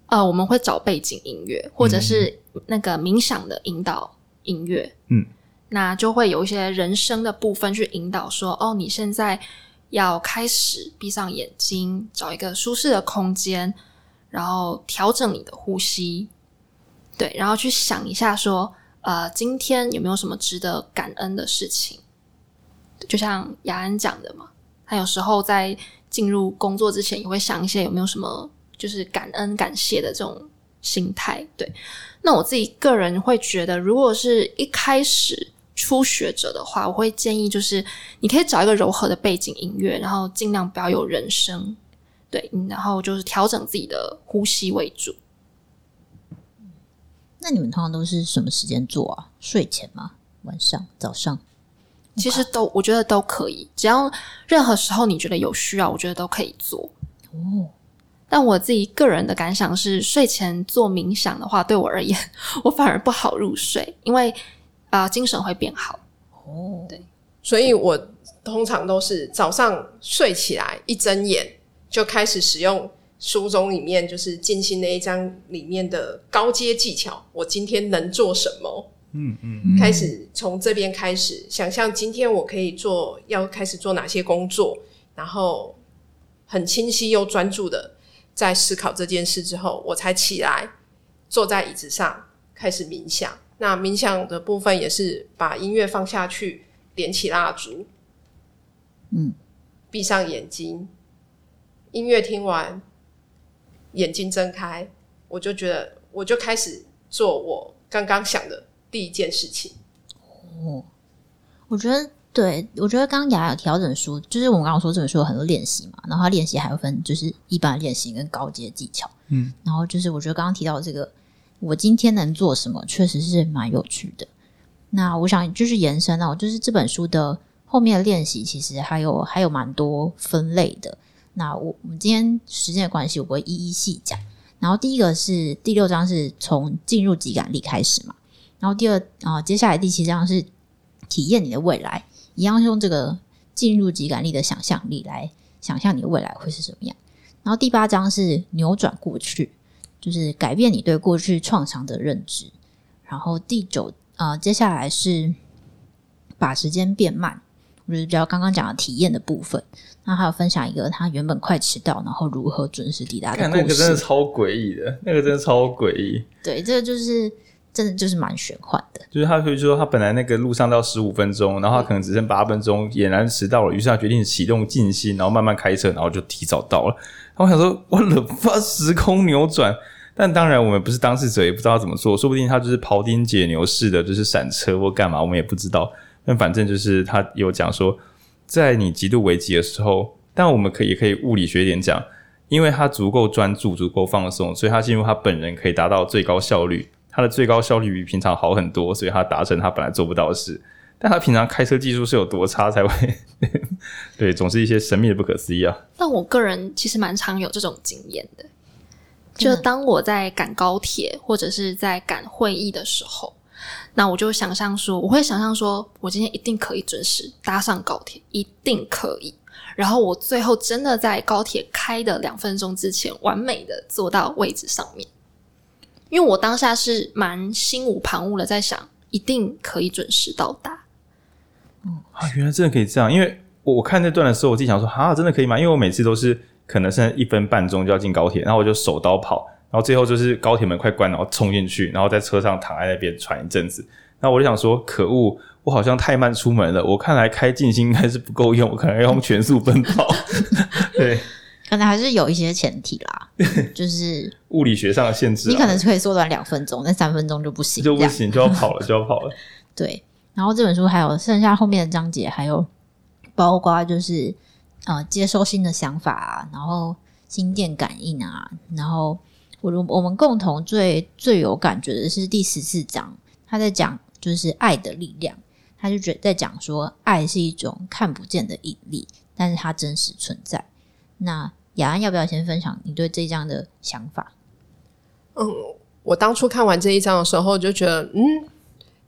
S4: 呃，我们会找背景音乐，或者是那个冥想的引导音乐。
S1: 嗯，
S4: 那就会有一些人声的部分去引导说，哦，你现在要开始闭上眼睛，找一个舒适的空间，然后调整你的呼吸。对，然后去想一下，说，呃，今天有没有什么值得感恩的事情？就像雅安讲的嘛，他有时候在进入工作之前，也会想一些有没有什么就是感恩、感谢的这种心态。对，那我自己个人会觉得，如果是一开始初学者的话，我会建议就是你可以找一个柔和的背景音乐，然后尽量不要有人声，对，然后就是调整自己的呼吸为主。
S2: 那你们通常都是什么时间做啊？睡前吗？晚上、早上？
S4: 其实都，我觉得都可以，只要任何时候你觉得有需要，我觉得都可以做。
S2: 哦，
S4: 但我自己个人的感想是，睡前做冥想的话，对我而言，我反而不好入睡，因为啊、呃，精神会变好。
S2: 哦，
S4: 对，
S3: 所以我通常都是早上睡起来一睁眼就开始使用。书中里面就是静心那一章里面的高阶技巧，我今天能做什么？
S1: 嗯嗯，
S3: 开始从这边开始想象今天我可以做，要开始做哪些工作，然后很清晰又专注的在思考这件事之后，我才起来坐在椅子上开始冥想。那冥想的部分也是把音乐放下去，点起蜡烛，
S2: 嗯，
S3: 闭上眼睛，音乐听完。眼睛睁开，我就觉得，我就开始做我刚刚想的第一件事情。
S2: 哦，我觉得，对，我觉得刚刚雅有调整书，就是我们刚刚说这本书有很多练习嘛，然后他练习还有分，就是一般练习跟高阶技巧。
S1: 嗯，
S2: 然后就是我觉得刚刚提到这个，我今天能做什么，确实是蛮有趣的。那我想就是延伸到，就是这本书的后面的练习，其实还有还有蛮多分类的。那我我们今天时间的关系，我不会一一细讲。然后第一个是第六章是从进入即感力开始嘛。然后第二啊、接下来第七章是体验你的未来，一样用这个进入即感力的想象力来想象你的未来会是什么样。然后第八章是扭转过去，就是改变你对过去创伤的认知。然后第九啊、接下来是把时间变慢。就是比较刚刚讲的体验的部分，那还有分享一个他原本快迟到，然后如何准时抵达的故事。
S1: 看那个真的超诡异的，那个真的超诡异。
S2: 对，这个就是真的就是蛮玄幻的。
S1: 就是他可以说，他本来那个路上到十五分钟，然后他可能只剩八分钟，俨然迟到了。于是他决定启动静心，然后慢慢开车，然后就提早到了。然后我想说，我冷发时空扭转。但当然，我们不是当事者，也不知道怎么做，说不定他就是庖丁解牛式的，就是闪车或干嘛，我们也不知道。但反正就是他有讲说，在你极度危急的时候，但我们可以也可以物理学一点讲，因为他足够专注、足够放松，所以他进入他本人可以达到最高效率。他的最高效率比平常好很多，所以他达成他本来做不到的事。但他平常开车技术是有多差才会？对，总是一些神秘的不可思议啊。
S4: 但我个人其实蛮常有这种经验的，就当我在赶高铁或者是在赶会议的时候，那我就想象说，我会想象说我今天一定可以准时搭上高铁，一定可以。然后我最后真的在高铁开的两分钟之前，完美的坐到位置上面，因为我当下是蛮心无旁骛的，在想一定可以准时到达。
S1: 嗯啊，原来真的可以这样，因为我我看那段的时候，我自己想说啊，真的可以吗？因为我每次都是可能剩一分半钟就要进高铁，然后我就手刀跑，后最后就是高铁门快关，然后冲进去，然后在车上躺在那边喘一阵子，那我就想说，可恶。我好像太慢出门了，我看来开静心应该是不够用，我可能要用全速奔跑。对，
S2: 可能还是有一些前提啦，就是
S1: 物理学上的限制。
S2: 你可能是可以缩短两分钟，那三分钟就不行，
S1: 就不行，就要跑了，就要跑了。
S2: 对，然后这本书还有剩下后面的章节，还有包括就是呃接收新的想法啊，然后心电感应啊，然后我我们共同最最有感觉的是第十四章，他在讲就是爱的力量。他就觉得在讲说，爱是一种看不见的引力，但是它真实存在。那雅安要不要先分享你对这一章的想法？
S3: 嗯，我当初看完这一章的时候，就觉得嗯，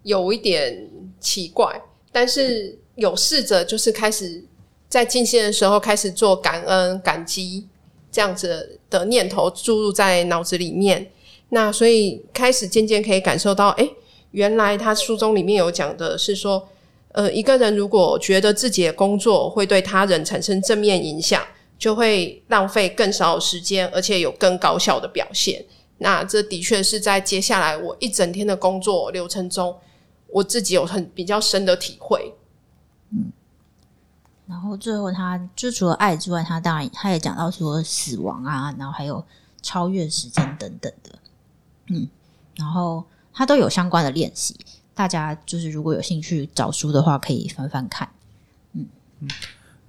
S3: 有一点奇怪，但是有试着就是开始在进线的时候开始做感恩、感激这样子的念头注入在脑子里面。那所以开始渐渐可以感受到，哎。原来他书中里面有讲的是说，呃，一个人如果觉得自己的工作会对他人产生正面影响，就会浪费更少时间，而且有更高效的表现。那这的确是在接下来我一整天的工作流程中，我自己有很比较深的体会。
S2: 嗯，然后最后他就除了爱之外，他当然他也讲到说死亡啊，然后还有超越时间等等的。嗯，然后。他都有相关的练习，大家就是如果有兴趣找书的话，可以翻翻看。嗯嗯，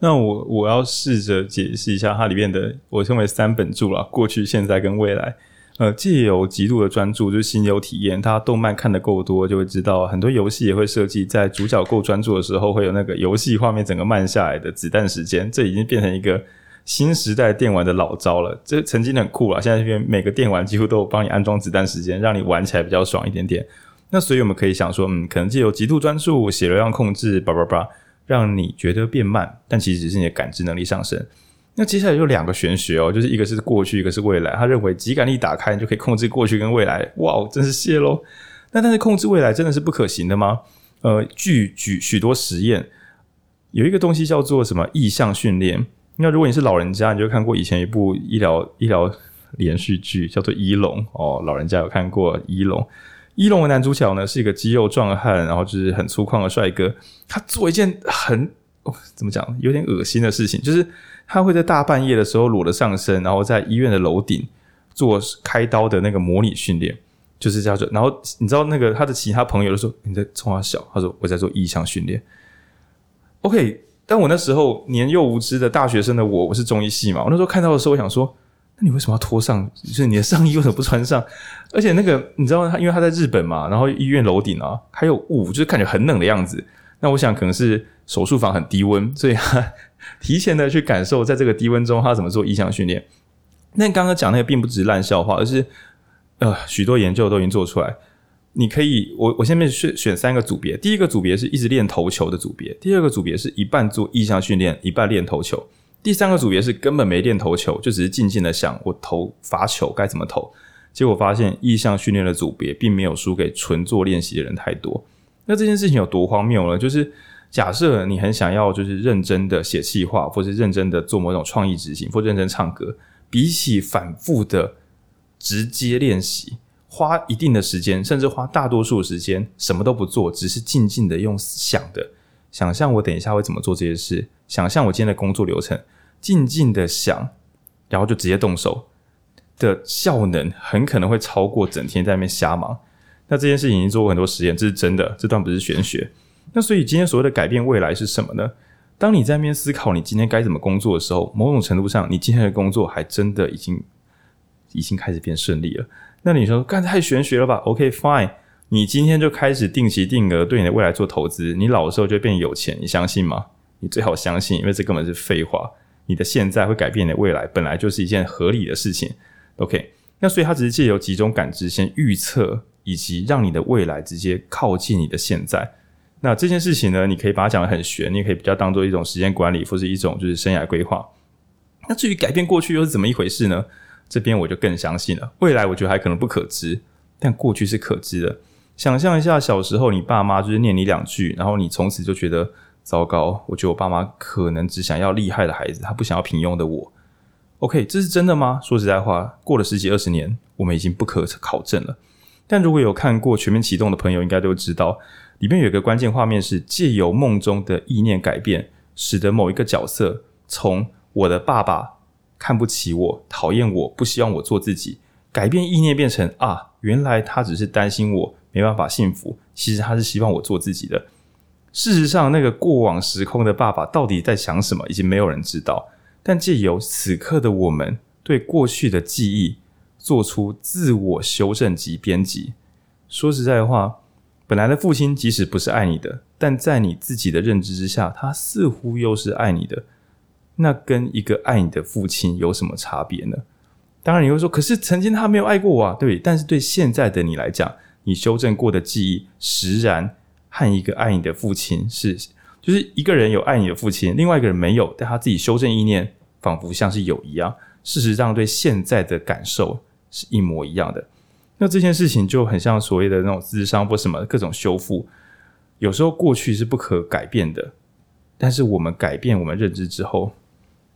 S1: 那我我要试着解释一下它里面的，我称为三本柱啦，过去、现在跟未来。呃，借由极度的专注，就是心流体验。它动漫看得够多，就会知道很多游戏也会设计在主角够专注的时候，会有那个游戏画面整个慢下来的子弹时间。这已经变成一个。新时代电玩的老招了，这曾经很酷了。现在这边每个电玩几乎都有帮你安装子弹时间，让你玩起来比较爽一点点。那所以我们可以想说，嗯，可能借由极度专注、血流量控制，叭叭叭，让你觉得变慢，但其实是你的感知能力上升。那接下来就两个玄学哦，就是一个是过去，一个是未来。他认为极感力打开，你就可以控制过去跟未来。哇，真是谢喽！那但是控制未来真的是不可行的吗？呃，据举许多实验，有一个东西叫做什么意象训练。那如果你是老人家，你就看过以前一部医疗医疗连续剧，叫做《医龙》哦。老人家有看过《医龙》？《医龙》的男主角呢是一个肌肉壮汉，然后就是很粗犷的帅哥。他做一件很怎么讲，有点恶心的事情，就是他会在大半夜的时候裸着上身，然后在医院的楼顶做开刀的那个模拟训练，就是叫做。然后你知道那个他的其他朋友都说你在冲他笑，他说我在做意象训练。OK。但我那时候年幼无知的大学生的我，我是中医系嘛。我那时候看到的时候，我想说，那你为什么要脱上？就是你的上衣为什么不穿上？而且那个你知道他，因为他在日本嘛，然后医院楼顶啊还有雾，就是感觉很冷的样子。那我想可能是手术房很低温，所以他提前的去感受在这个低温中他怎么做意象训练。那刚刚讲那个并不只是烂笑话，而是呃许多研究都已经做出来。你可以，我我下面选选三个组别。第一个组别是一直练投球的组别，第二个组别是一半做意象训练，一半练投球，第三个组别是根本没练投球，就只是静静的想我投罚球该怎么投。结果发现意象训练的组别并没有输给纯做练习的人太多。那这件事情有多荒谬呢？就是假设你很想要就是认真的写企划，或是认真的做某种创意执行，或认真唱歌，比起反复的直接练习。花一定的时间，甚至花大多数时间，什么都不做，只是静静的用想的想象，我等一下会怎么做这些事，想象我今天的工作流程，静静的想，然后就直接动手的效能，很可能会超过整天在那边瞎忙。那这件事情已经做过很多实验，这是真的，这段不是玄学。那所以今天所谓的改变未来是什么呢？当你在那边思考你今天该怎么工作的时候，某种程度上，你今天的工作还真的已经已经开始变顺利了。那你说干太玄学了吧？OK，fine，你今天就开始定期定额对你的未来做投资，你老的时候就变有钱，你相信吗？你最好相信，因为这根本是废话。你的现在会改变你的未来，本来就是一件合理的事情。OK，那所以它只是借由几种感知先预测，以及让你的未来直接靠近你的现在。那这件事情呢，你可以把它讲得很玄，你也可以比较当做一种时间管理，或是一种就是生涯规划。那至于改变过去又是怎么一回事呢？这边我就更相信了。未来我觉得还可能不可知，但过去是可知的。想象一下，小时候你爸妈就是念你两句，然后你从此就觉得糟糕。我觉得我爸妈可能只想要厉害的孩子，他不想要平庸的我。OK，这是真的吗？说实在话，过了十几二十年，我们已经不可考证了。但如果有看过《全面启动》的朋友，应该都知道，里面有一个关键画面是借由梦中的意念改变，使得某一个角色从我的爸爸看不起我、讨厌我、不希望我做自己，改变意念变成啊，原来他只是担心我。没办法幸福，其实他是希望我做自己的。事实上，那个过往时空的爸爸到底在想什么，已经没有人知道。但借由此刻的我们，对过去的记忆做出自我修正及编辑。说实在的话，本来的父亲即使不是爱你的，但在你自己的认知之下，他似乎又是爱你的。那跟一个爱你的父亲有什么差别呢？当然你会说，可是曾经他没有爱过我啊，对。但是对现在的你来讲，你修正过的记忆，实然和一个爱你的父亲是，就是一个人有爱你的父亲，另外一个人没有，但他自己修正意念，仿佛像是有一样。事实上，对现在的感受是一模一样的。那这件事情就很像所谓的那种智商或什么各种修复，有时候过去是不可改变的，但是我们改变我们认知之后，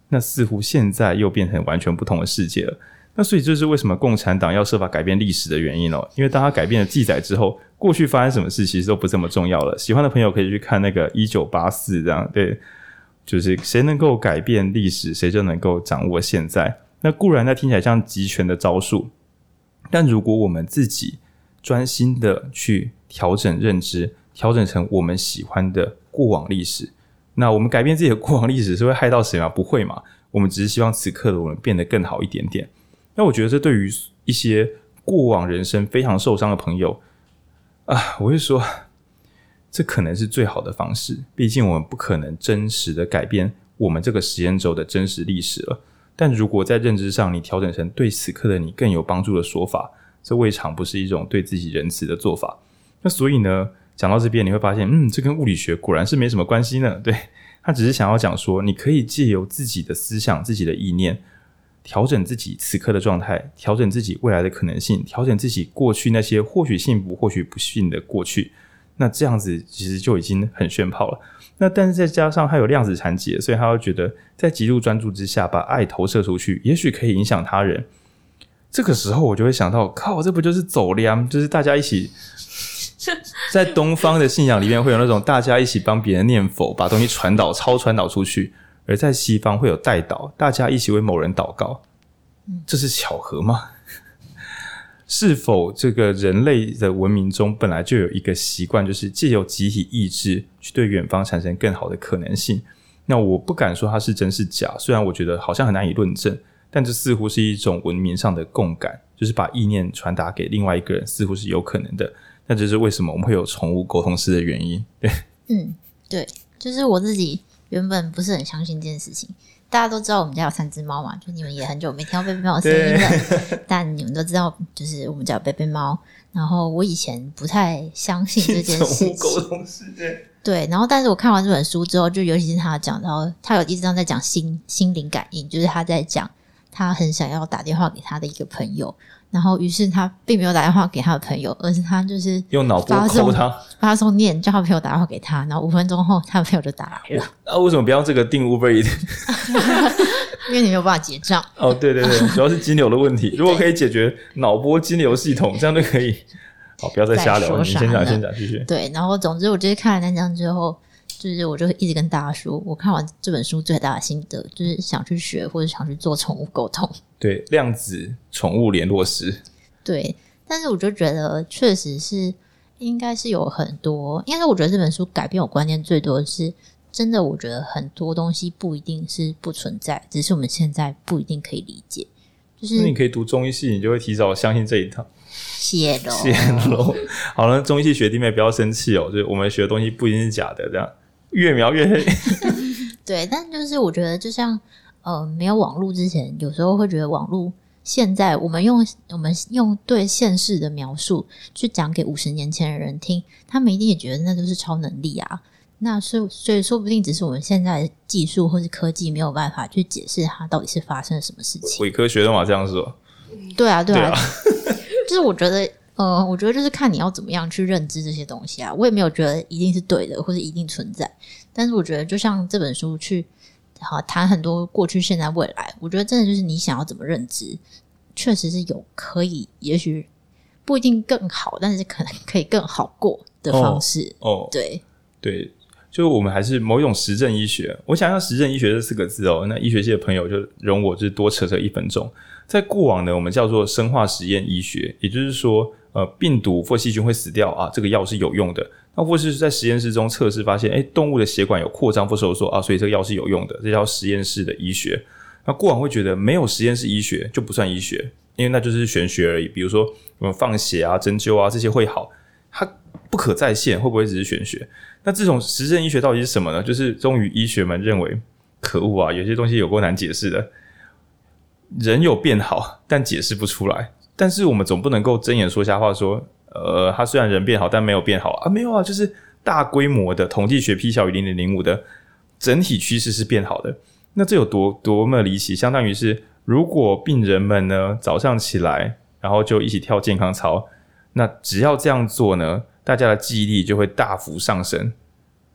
S1: 那似乎现在又变成完全不同的世界了。那所以这是为什么共产党要设法改变历史的原因哦，因为当他改变了记载之后，过去发生什么事其实都不这么重要了。喜欢的朋友可以去看那个一九八四这样，对，就是谁能够改变历史，谁就能够掌握现在。那固然那听起来像极权的招数，但如果我们自己专心的去调整认知，调整成我们喜欢的过往历史，那我们改变自己的过往历史是会害到谁吗？不会嘛？我们只是希望此刻的我们变得更好一点点。那我觉得这对于一些过往人生非常受伤的朋友啊，我会说，这可能是最好的方式。毕竟我们不可能真实的改变我们这个时间轴的真实历史了。但如果在认知上你调整成对此刻的你更有帮助的说法，这未尝不是一种对自己仁慈的做法。那所以呢，讲到这边你会发现，嗯，这跟物理学果然是没什么关系呢。对，他只是想要讲说，你可以借由自己的思想、自己的意念。调整自己此刻的状态，调整自己未来的可能性，调整自己过去那些或许幸福、或许不幸的过去。那这样子其实就已经很炫炮了。那但是再加上他有量子缠结，所以他会觉得在极度专注之下，把爱投射出去，也许可以影响他人。这个时候我就会想到，靠，这不就是走量？就是大家一起 在东方的信仰里面会有那种大家一起帮别人念佛，把东西传导、超传导出去。而在西方会有代祷，大家一起为某人祷告，这是巧合吗？是否这个人类的文明中本来就有一个习惯，就是借由集体意志去对远方产生更好的可能性？那我不敢说它是真是假，虽然我觉得好像很难以论证，但这似乎是一种文明上的共感，就是把意念传达给另外一个人，似乎是有可能的。那这是为什么我们会有宠物沟通师的原因？对，
S2: 嗯，对，就是我自己。原本不是很相信这件事情，大家都知道我们家有三只猫嘛，就你们也很久没听到贝贝猫的声音了。但你们都知道，就是我们家有贝贝猫。然后我以前不太相信这件事情。对，然后但是我看完这本书之后，就尤其是他讲到，他有一章在讲心心灵感应，就是他在讲他很想要打电话给他的一个朋友。然后，于是他并没有打电话给他的朋友，而是他就是
S1: 用脑波扣他，
S2: 发送念叫他朋友打电话给他。然后五分钟后，他的朋友就打来了。
S1: 那、啊、为什么不要这个定 Uber Eats？
S2: 因为你没有办法结账。
S1: 哦，对对对，主要是金流的问题。如果可以解决脑波金流系统，这样就可以。好，不要再瞎聊了。你先讲，先讲，继续。对，然后总之，我就是看了那张之后。就是我就一直跟大家说，我看完这本书最大的心得就是想去学或者想去做宠物沟通。对，量子宠物联络师。
S2: 对，但是我就觉得确实是应该是有很多，应该是我觉得这本书改变我观念最多的是，真的我觉得很多东西不一定是不存在，只是我们现在不一定可以理解。就是
S1: 你可以读中医系，你就会提早相信这一套。
S2: 谢喽，
S1: 谢喽。好了，中医系学弟妹不要生气哦，就是我们学的东西不一定是假的，这样越描越黑。
S2: 对，但就是我觉得，就像呃，没有网络之前，有时候会觉得网络。现在我们用我们用对现世的描述去讲给五十年前的人听，他们一定也觉得那都是超能力啊。那所以所以说不定只是我们现在的技术或是科技没有办法去解释它到底是发生了什么事情。
S1: 伪科学的嘛，这样说。
S2: 对啊，对啊，对啊 就是我觉得，呃，我觉得就是看你要怎么样去认知这些东西啊。我也没有觉得一定是对的，或是一定存在。但是我觉得，就像这本书去。好，谈很多过去、现在、未来，我觉得真的就是你想要怎么认知，确实是有可以，也许不一定更好，但是可能可以更好过的方式。
S1: 哦，
S2: 对
S1: 对，就我们还是某一种实证医学。我想要实证医学这四个字哦，那医学界的朋友就容我就是多扯扯一分钟。在过往呢，我们叫做生化实验医学，也就是说，呃，病毒或细菌会死掉啊，这个药是有用的。那或是在实验室中测试，发现诶、动物的血管有扩张或收缩啊，所以这个药是有用的，这叫实验室的医学。那过往会觉得没有实验室医学就不算医学，因为那就是玄学而已。比如说我们放血啊、针灸啊这些会好，它不可再现，会不会只是玄学？那这种实证医学到底是什么呢？就是终于医学们认为，可恶啊，有些东西有够难解释的，人有变好，但解释不出来。但是我们总不能够睁眼说瞎话说。呃，它虽然人变好，但没有变好啊，没有啊，就是大规模的统计学 P 小于零点零五的整体趋势是变好的。那这有多多么离奇？相当于是，如果病人们呢早上起来，然后就一起跳健康操，那只要这样做呢，大家的记忆力就会大幅上升，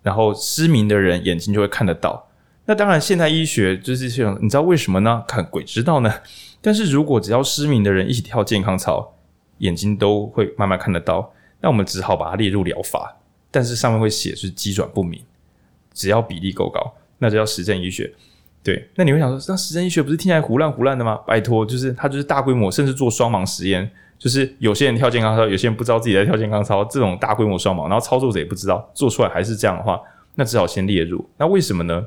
S1: 然后失明的人眼睛就会看得到。那当然，现代医学就是这种，你知道为什么呢？看鬼知道呢。但是如果只要失明的人一起跳健康操，眼睛都会慢慢看得到，那我们只好把它列入疗法，但是上面会写是机转不明，只要比例够高，那就叫实证医学。对，那你会想说，那实证医学不是听起来胡乱胡乱的吗？拜托，就是它就是大规模，甚至做双盲实验，就是有些人跳健康操，有些人不知道自己在跳健康操，这种大规模双盲，然后操作者也不知道，做出来还是这样的话，那只好先列入。那为什么呢？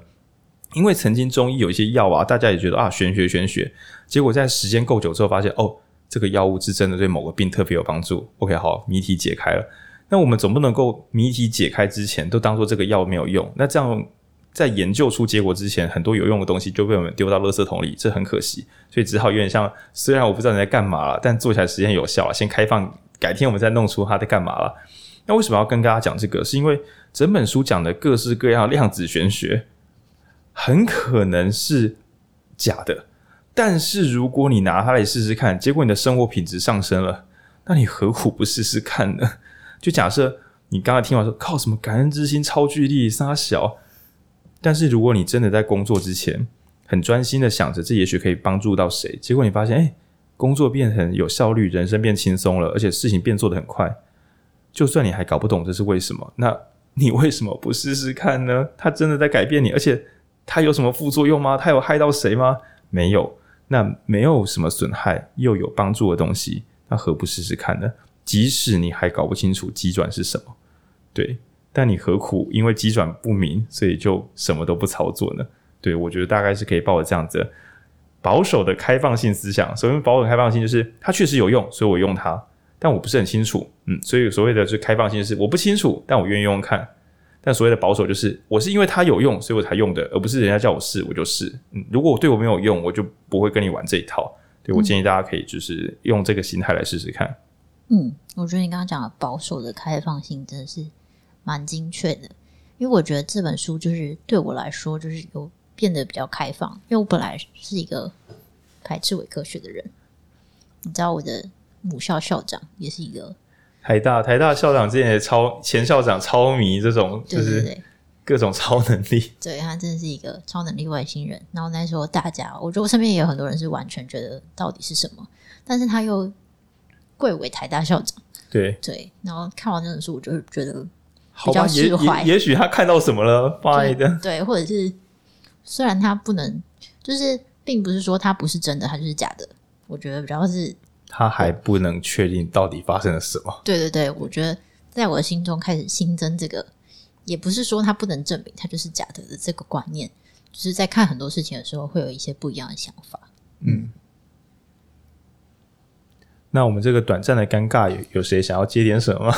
S1: 因为曾经中医有一些药啊，大家也觉得啊玄学玄学，结果在时间够久之后发现哦。这个药物是真的对某个病特别有帮助。OK，好，谜题解开了。那我们总不能够谜题解开之前都当做这个药没有用。那这样在研究出结果之前，很多有用的东西就被我们丢到垃圾桶里，这很可惜。所以只好有点像，虽然我不知道你在干嘛了，但做起来时间有效啊，先开放，改天我们再弄出它在干嘛了。那为什么要跟大家讲这个？是因为整本书讲的各式各样量子玄学，很可能是假的。但是如果你拿它来试试看，结果你的生活品质上升了，那你何苦不试试看呢？就假设你刚才听完说靠什么感恩之心超巨力杀小，但是如果你真的在工作之前很专心的想着这也许可以帮助到谁，结果你发现哎，工作变得很有效率，人生变轻松了，而且事情变做得很快，就算你还搞不懂这是为什么，那你为什么不试试看呢？它真的在改变你，而且它有什么副作用吗？它有害到谁吗？没有。那没有什么损害又有帮助的东西，那何不试试看呢？即使你还搞不清楚机转是什么，对，但你何苦因为机转不明，所以就什么都不操作呢？对，我觉得大概是可以抱着这样子保守的开放性思想。所谓保守开放性，就是它确实有用，所以我用它，但我不是很清楚，嗯，所以所谓的是开放性，是我不清楚，但我愿意用看。但所谓的保守，就是我是因为它有用，所以我才用的，而不是人家叫我试我就试。嗯，如果我对我没有用，我就不会跟你玩这一套。对，我建议大家可以就是用这个心态来试试看。
S2: 嗯，我觉得你刚刚讲的保守的开放性真的是蛮精确的，因为我觉得这本书就是对我来说就是有变得比较开放，因为我本来是一个排斥伪科学的人。你知道我的母校校长也是一个。
S1: 台大台大校长之前也超前校长超迷这种，就是各种超能力。对，他真的是一个超能力外星人。然后那时候大家，我觉得我身边也有很多人是完全觉得到底是什么，但是他又贵为台大校长。对对，然后看完这本书，我就觉得比较释怀。也许他看到什么了，fine 的。
S2: 对，或者是虽然他不能，就是并不是说他不是真的，他就是假的。我觉得比较是。
S1: 他还不能确定到底发生了什么。
S2: 对对对，我觉得在我的心中开始新增这个，也不是说他不能证明他就是假的的这个观念，就是在看很多事情的时候会有一些不一样的想法。
S1: 嗯，那我们这个短暂的尴尬，有有谁想要接点什么吗？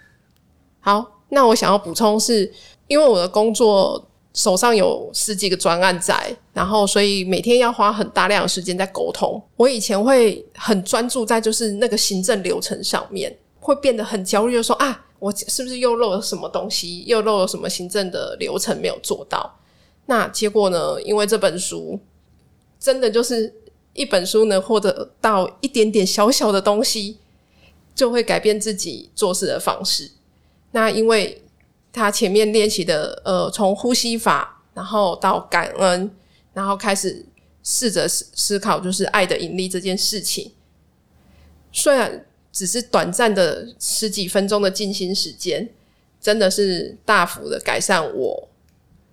S3: 好，那我想要补充是，因为我的工作手上有十几个专案在，然后所以每天要花很大量的时间在沟通。我以前会很专注在就是那个行政流程上面，会变得很焦虑，就说啊，我是不是又漏了什么东西，又漏了什么行政的流程没有做到？那结果呢？因为这本书真的就是一本书能获得到一点点小小的东西，就会改变自己做事的方式。那因为他前面练习的，呃，从呼吸法，然后到感恩，然后开始试着思思考，就是爱的引力这件事情。虽然只是短暂的十几分钟的静心时间，真的是大幅的改善我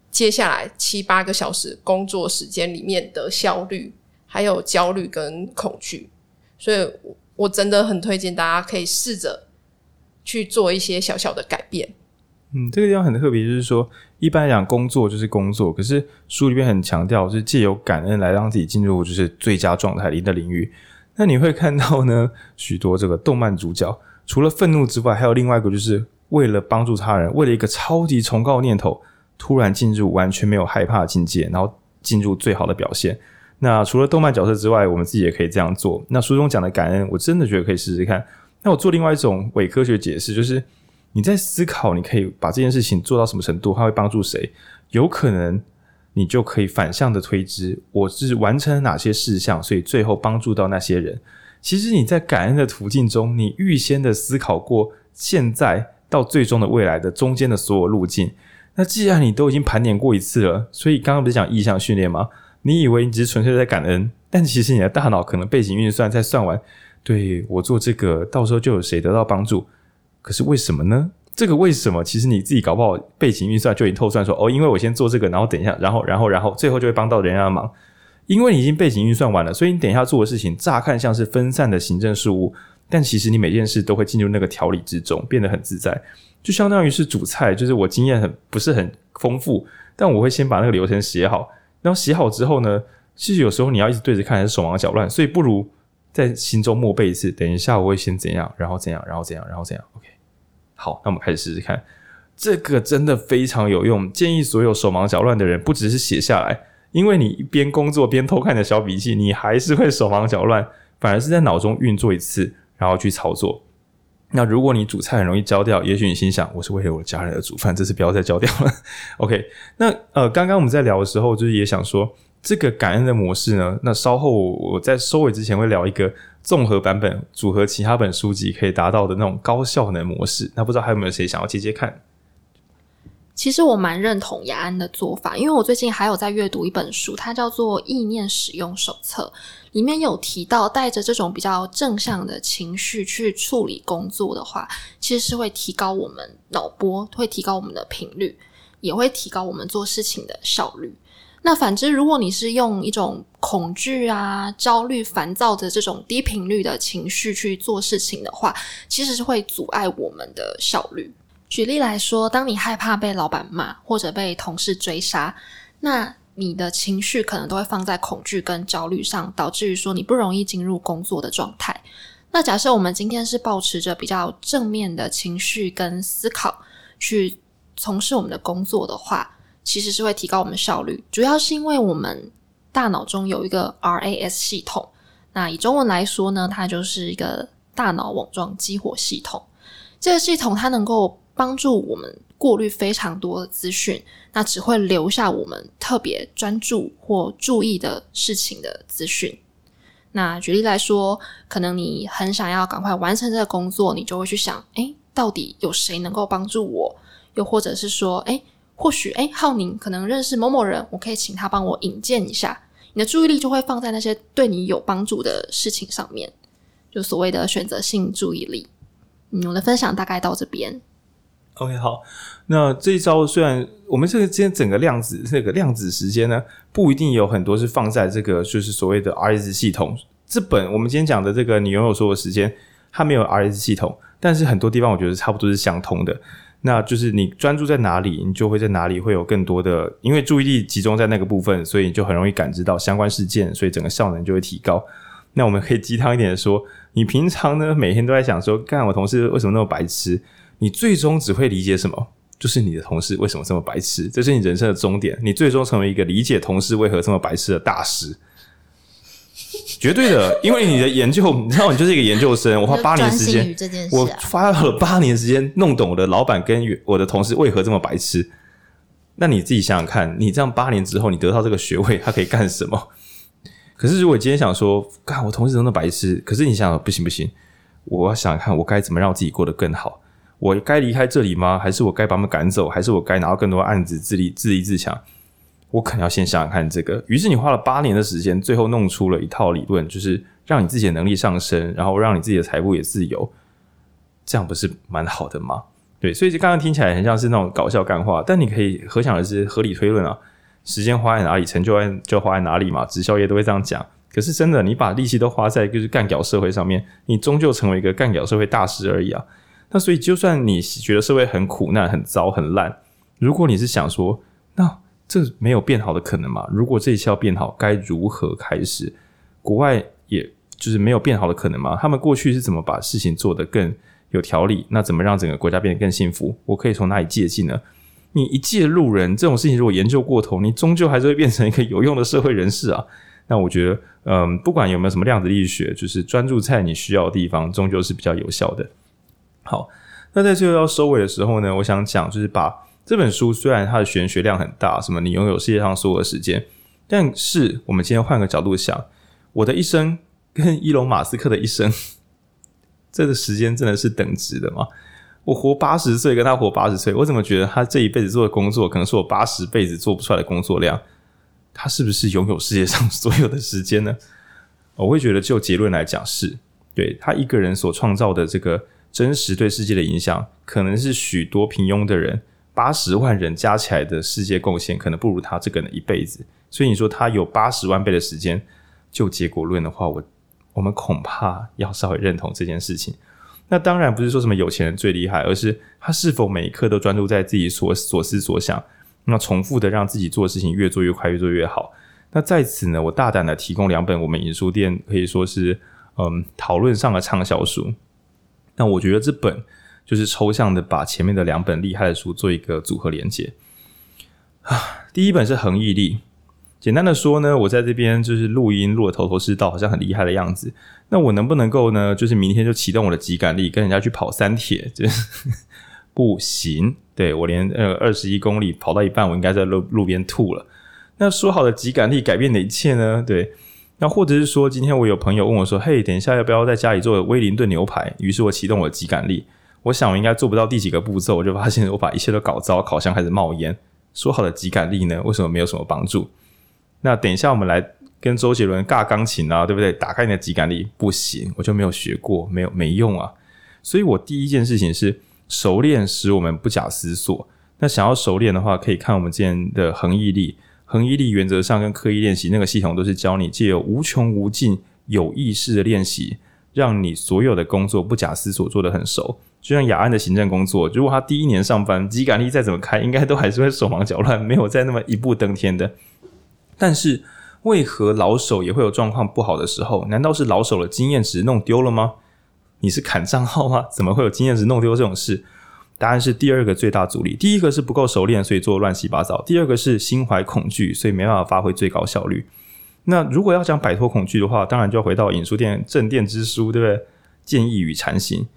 S3: 接下来七八个小时工作时间里面的效率，还有焦虑跟恐惧。所以，我真的很推荐大家可以试着。去做一些小小的改变。
S1: 嗯，这个地方很特别，就是说，一般来讲，工作就是工作，可是书里面很强调，就是借由感恩来让自己进入就是最佳状态里的领域。那你会看到呢，许多这个动漫主角，除了愤怒之外，还有另外一个，就是为了帮助他人，为了一个超级崇高的念头，突然进入完全没有害怕的境界，然后进入最好的表现。那除了动漫角色之外，我们自己也可以这样做。那书中讲的感恩，我真的觉得可以试试看。那我做另外一种伪科学解释，就是你在思考，你可以把这件事情做到什么程度，它会帮助谁？有可能你就可以反向的推知，我是完成了哪些事项，所以最后帮助到那些人。其实你在感恩的途径中，你预先的思考过现在到最终的未来的中间的所有路径。那既然你都已经盘点过一次了，所以刚刚不是讲意向训练吗？你以为你只是纯粹在感恩，但其实你的大脑可能背景运算在算完。对，我做这个，到时候就有谁得到帮助？可是为什么呢？这个为什么？其实你自己搞不好背景运算就已经透算说，哦，因为我先做这个，然后等一下，然后，然后，然后，最后就会帮到人家的忙。因为你已经背景运算完了，所以你等一下做的事情，乍看像是分散的行政事务，但其实你每件事都会进入那个条理之中，变得很自在。就相当于是主菜，就是我经验很不是很丰富，但我会先把那个流程写好，然后写好之后呢，其实有时候你要一直对着看，还是手忙脚乱，所以不如。在心中默背一次，等一下我会先怎样，然后怎样，然后怎样，然后怎样。OK，好，那我们开始试试看，这个真的非常有用。建议所有手忙脚乱的人，不只是写下来，因为你一边工作边偷看的小笔记，你还是会手忙脚乱，反而是在脑中运作一次，然后去操作。那如果你煮菜很容易焦掉，也许你心想，我是为了我的家人而煮饭，这次不要再焦掉了。OK，那呃，刚刚我们在聊的时候，就是也想说。这个感恩的模式呢，那稍后我在收尾之前会聊一个综合版本，组合其他本书籍可以达到的那种高效能模式。那不知道还有没有谁想要接接看？
S4: 其实我蛮认同雅安的做法，因为我最近还有在阅读一本书，它叫做《意念使用手册》，里面有提到，带着这种比较正向的情绪去处理工作的话，其实是会提高我们脑波，会提高我们的频率，也会提高我们做事情的效率。那反之，如果你是用一种恐惧啊、焦虑、烦躁的这种低频率的情绪去做事情的话，其实是会阻碍我们的效率。举例来说，当你害怕被老板骂或者被同事追杀，那你的情绪可能都会放在恐惧跟焦虑上，导致于说你不容易进入工作的状态。那假设我们今天是保持着比较正面的情绪跟思考去从事我们的工作的话，其实是会提高我们效率，主要是因为我们大脑中有一个 RAS 系统。那以中文来说呢，它就是一个大脑网状激活系统。这个系统它能够帮助我们过滤非常多的资讯，那只会留下我们特别专注或注意的事情的资讯。那举例来说，可能你很想要赶快完成这个工作，你就会去想：诶，到底有谁能够帮助我？又或者是说，诶。或许，哎，浩宁可能认识某某人，我可以请他帮我引荐一下。你的注意力就会放在那些对你有帮助的事情上面，就所谓的选择性注意力。嗯，我的分享大概到这边。
S1: OK，好，那这一招虽然我们这个今天整个量子这个量子时间呢，不一定有很多是放在这个就是所谓的 RS 系统。这本我们今天讲的这个你拥有所有时间，它没有 RS 系统，但是很多地方我觉得差不多是相通的。那就是你专注在哪里，你就会在哪里会有更多的，因为注意力集中在那个部分，所以你就很容易感知到相关事件，所以整个效能就会提高。那我们可以鸡汤一点的说，你平常呢每天都在想说，干我同事为什么那么白痴？你最终只会理解什么？就是你的同事为什么这么白痴？这是你人生的终点。你最终成为一个理解同事为何这么白痴的大师。绝对的，因为你的研究，你知道，你就是一个研究生。我花八年时间，啊、我花了八年时间弄懂我的老板跟我的同事为何这么白痴。那你自己想想看，你这样八年之后，你得到这个学位，他可以干什么？可是如果今天想说，干我同事都那么白痴，可是你想，不行不行，我要想想看，我该怎么让自己过得更好？我该离开这里吗？还是我该把他们赶走？还是我该拿到更多案子，自立自立自强？我可能要先想想看这个。于是你花了八年的时间，最后弄出了一套理论，就是让你自己的能力上升，然后让你自己的财富也自由。这样不是蛮好的吗？对，所以就刚刚听起来很像是那种搞笑干话，但你可以可想而知，合理推论啊，时间花在哪里，成就就花在哪里嘛。直销业都会这样讲。可是真的，你把力气都花在就是干屌社会上面，你终究成为一个干屌社会大师而已啊。那所以，就算你觉得社会很苦难、很糟、很烂，如果你是想说，这没有变好的可能吗？如果这一期要变好，该如何开始？国外也就是没有变好的可能吗？他们过去是怎么把事情做得更有条理？那怎么让整个国家变得更幸福？我可以从哪里借镜呢？你一介路人，这种事情如果研究过头，你终究还是会变成一个有用的社会人士啊。那我觉得，嗯，不管有没有什么量子力学，就是专注在你需要的地方，终究是比较有效的。好，那在最后要收尾的时候呢，我想讲就是把。这本书虽然它的玄学量很大，什么你拥有世界上所有的时间，但是我们今天换个角度想，我的一生 跟伊隆马斯克的一生，这个时间真的是等值的吗？我活八十岁跟他活八十岁，我怎么觉得他这一辈子做的工作，可能是我八十辈子做不出来的工作量？他是不是拥有世界上 所有的时间呢？我会觉得就结论来讲是，对，他一个人所创造的这个真实对世界的影响，可能是许多平庸的人。八十万人加起来的世界贡献，可能不如他这个人一辈子。所以你说他有八十万倍的时间，就结果论的话，我我们恐怕要稍微认同这件事情。那当然不是说什么有钱人最厉害，而是他是否每一刻都专注在自己所所思所想，那重复的让自己做的事情越做越快，越做越好。那在此呢，我大胆的提供两本我们影书店可以说是嗯讨论上的畅销书。那我觉得这本。就是抽象的把前面的两本厉害的书做一个组合连接啊。第一本是恒毅力，简单的说呢，我在这边就是录音录的头头是道，好像很厉害的样子。那我能不能够呢？就是明天就启动我的极感力，跟人家去跑三铁？就是 不行。对，我连呃二十一公里跑到一半，我应该在路路边吐了。那说好的极感力改变的一切呢？对，那或者是说，今天我有朋友问我说：“嘿，等一下要不要在家里做威灵顿牛排？”于是我启动我的极感力。我想我应该做不到第几个步骤，我就发现我把一切都搞糟，烤箱开始冒烟。说好的极感力呢？为什么没有什么帮助？那等一下我们来跟周杰伦尬钢琴啊，对不对？打开你的极感力，不行，我就没有学过，没有没用啊。所以我第一件事情是熟练，使我们不假思索。那想要熟练的话，可以看我们之前的恒毅力。恒毅力原则上跟刻意练习那个系统都是教你借由无穷无尽有意识的练习，让你所有的工作不假思索做得很熟。就像雅安的行政工作，如果他第一年上班，极感力再怎么开，应该都还是会手忙脚乱，没有再那么一步登天的。但是，为何老手也会有状况不好的时候？难道是老手的经验值弄丢了吗？你是砍账号吗？怎么会有经验值弄丢这种事？答案是第二个最大阻力。第一个是不够熟练，所以做乱七八糟；第二个是心怀恐惧，所以没办法发挥最高效率。那如果要讲摆脱恐惧的话，当然就要回到影书店镇店之书，对不对？建议与禅行。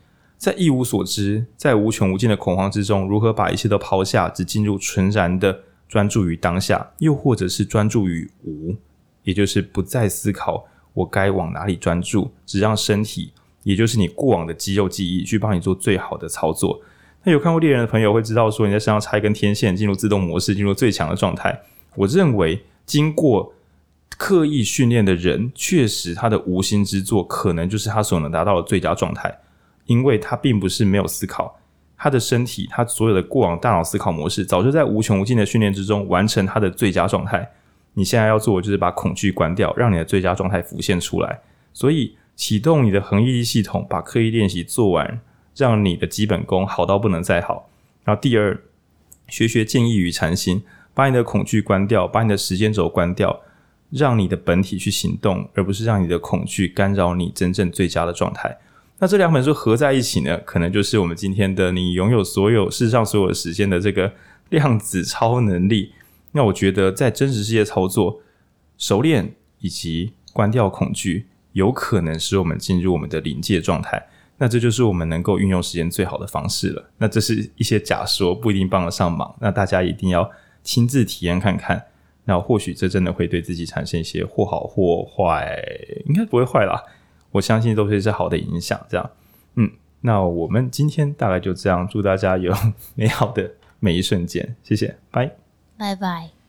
S1: 在一无所知，在无穷无尽的恐慌之中，如何把一切都抛下，只进入纯然的专注于当下，又或者是专注于无，也就是不再思考我该往哪里专注，只让身体，也就是你过往的肌肉记忆，去帮你做最好的操作。那有看过猎人的朋友会知道，说你在身上插一根天线，进入自动模式，进入最强的状态。我认为，经过刻意训练的人，确实他的无心之作，可能就是他所能达到的最佳状态。因为他并不是没有思考，他的身体，他所有的过往大脑思考模式，早就在无穷无尽的训练之中完成他的最佳状态。你现在要做的就是把恐惧关掉，让你的最佳状态浮现出来。所以启动你的恒毅力系统，把刻意练习做完，让你的基本功好到不能再好。然后第二，学学建议与禅心，把你的恐惧关掉，把你的时间轴关掉。让你的本体去行动，而不是让你的恐惧干扰你真正最佳的状态。那这两本书合在一起呢，可能就是我们今天的你拥有所有世上所有时间的这个量子超能力。那我觉得在真实世界操作熟练以及关掉恐惧，有可能使我们进入我们的临界状态。那这就是我们能够运用时间最好的方式了。那这是一些假说，不一定帮得上忙。那大家一定要亲自体验看看。那或许这真的会对自己产生一些或好或坏，应该不会坏啦。我相信都是一些好的影响。这样，嗯，那我们今天大概就这样。祝大家有 美好的每一瞬间。谢谢，拜
S2: 拜拜。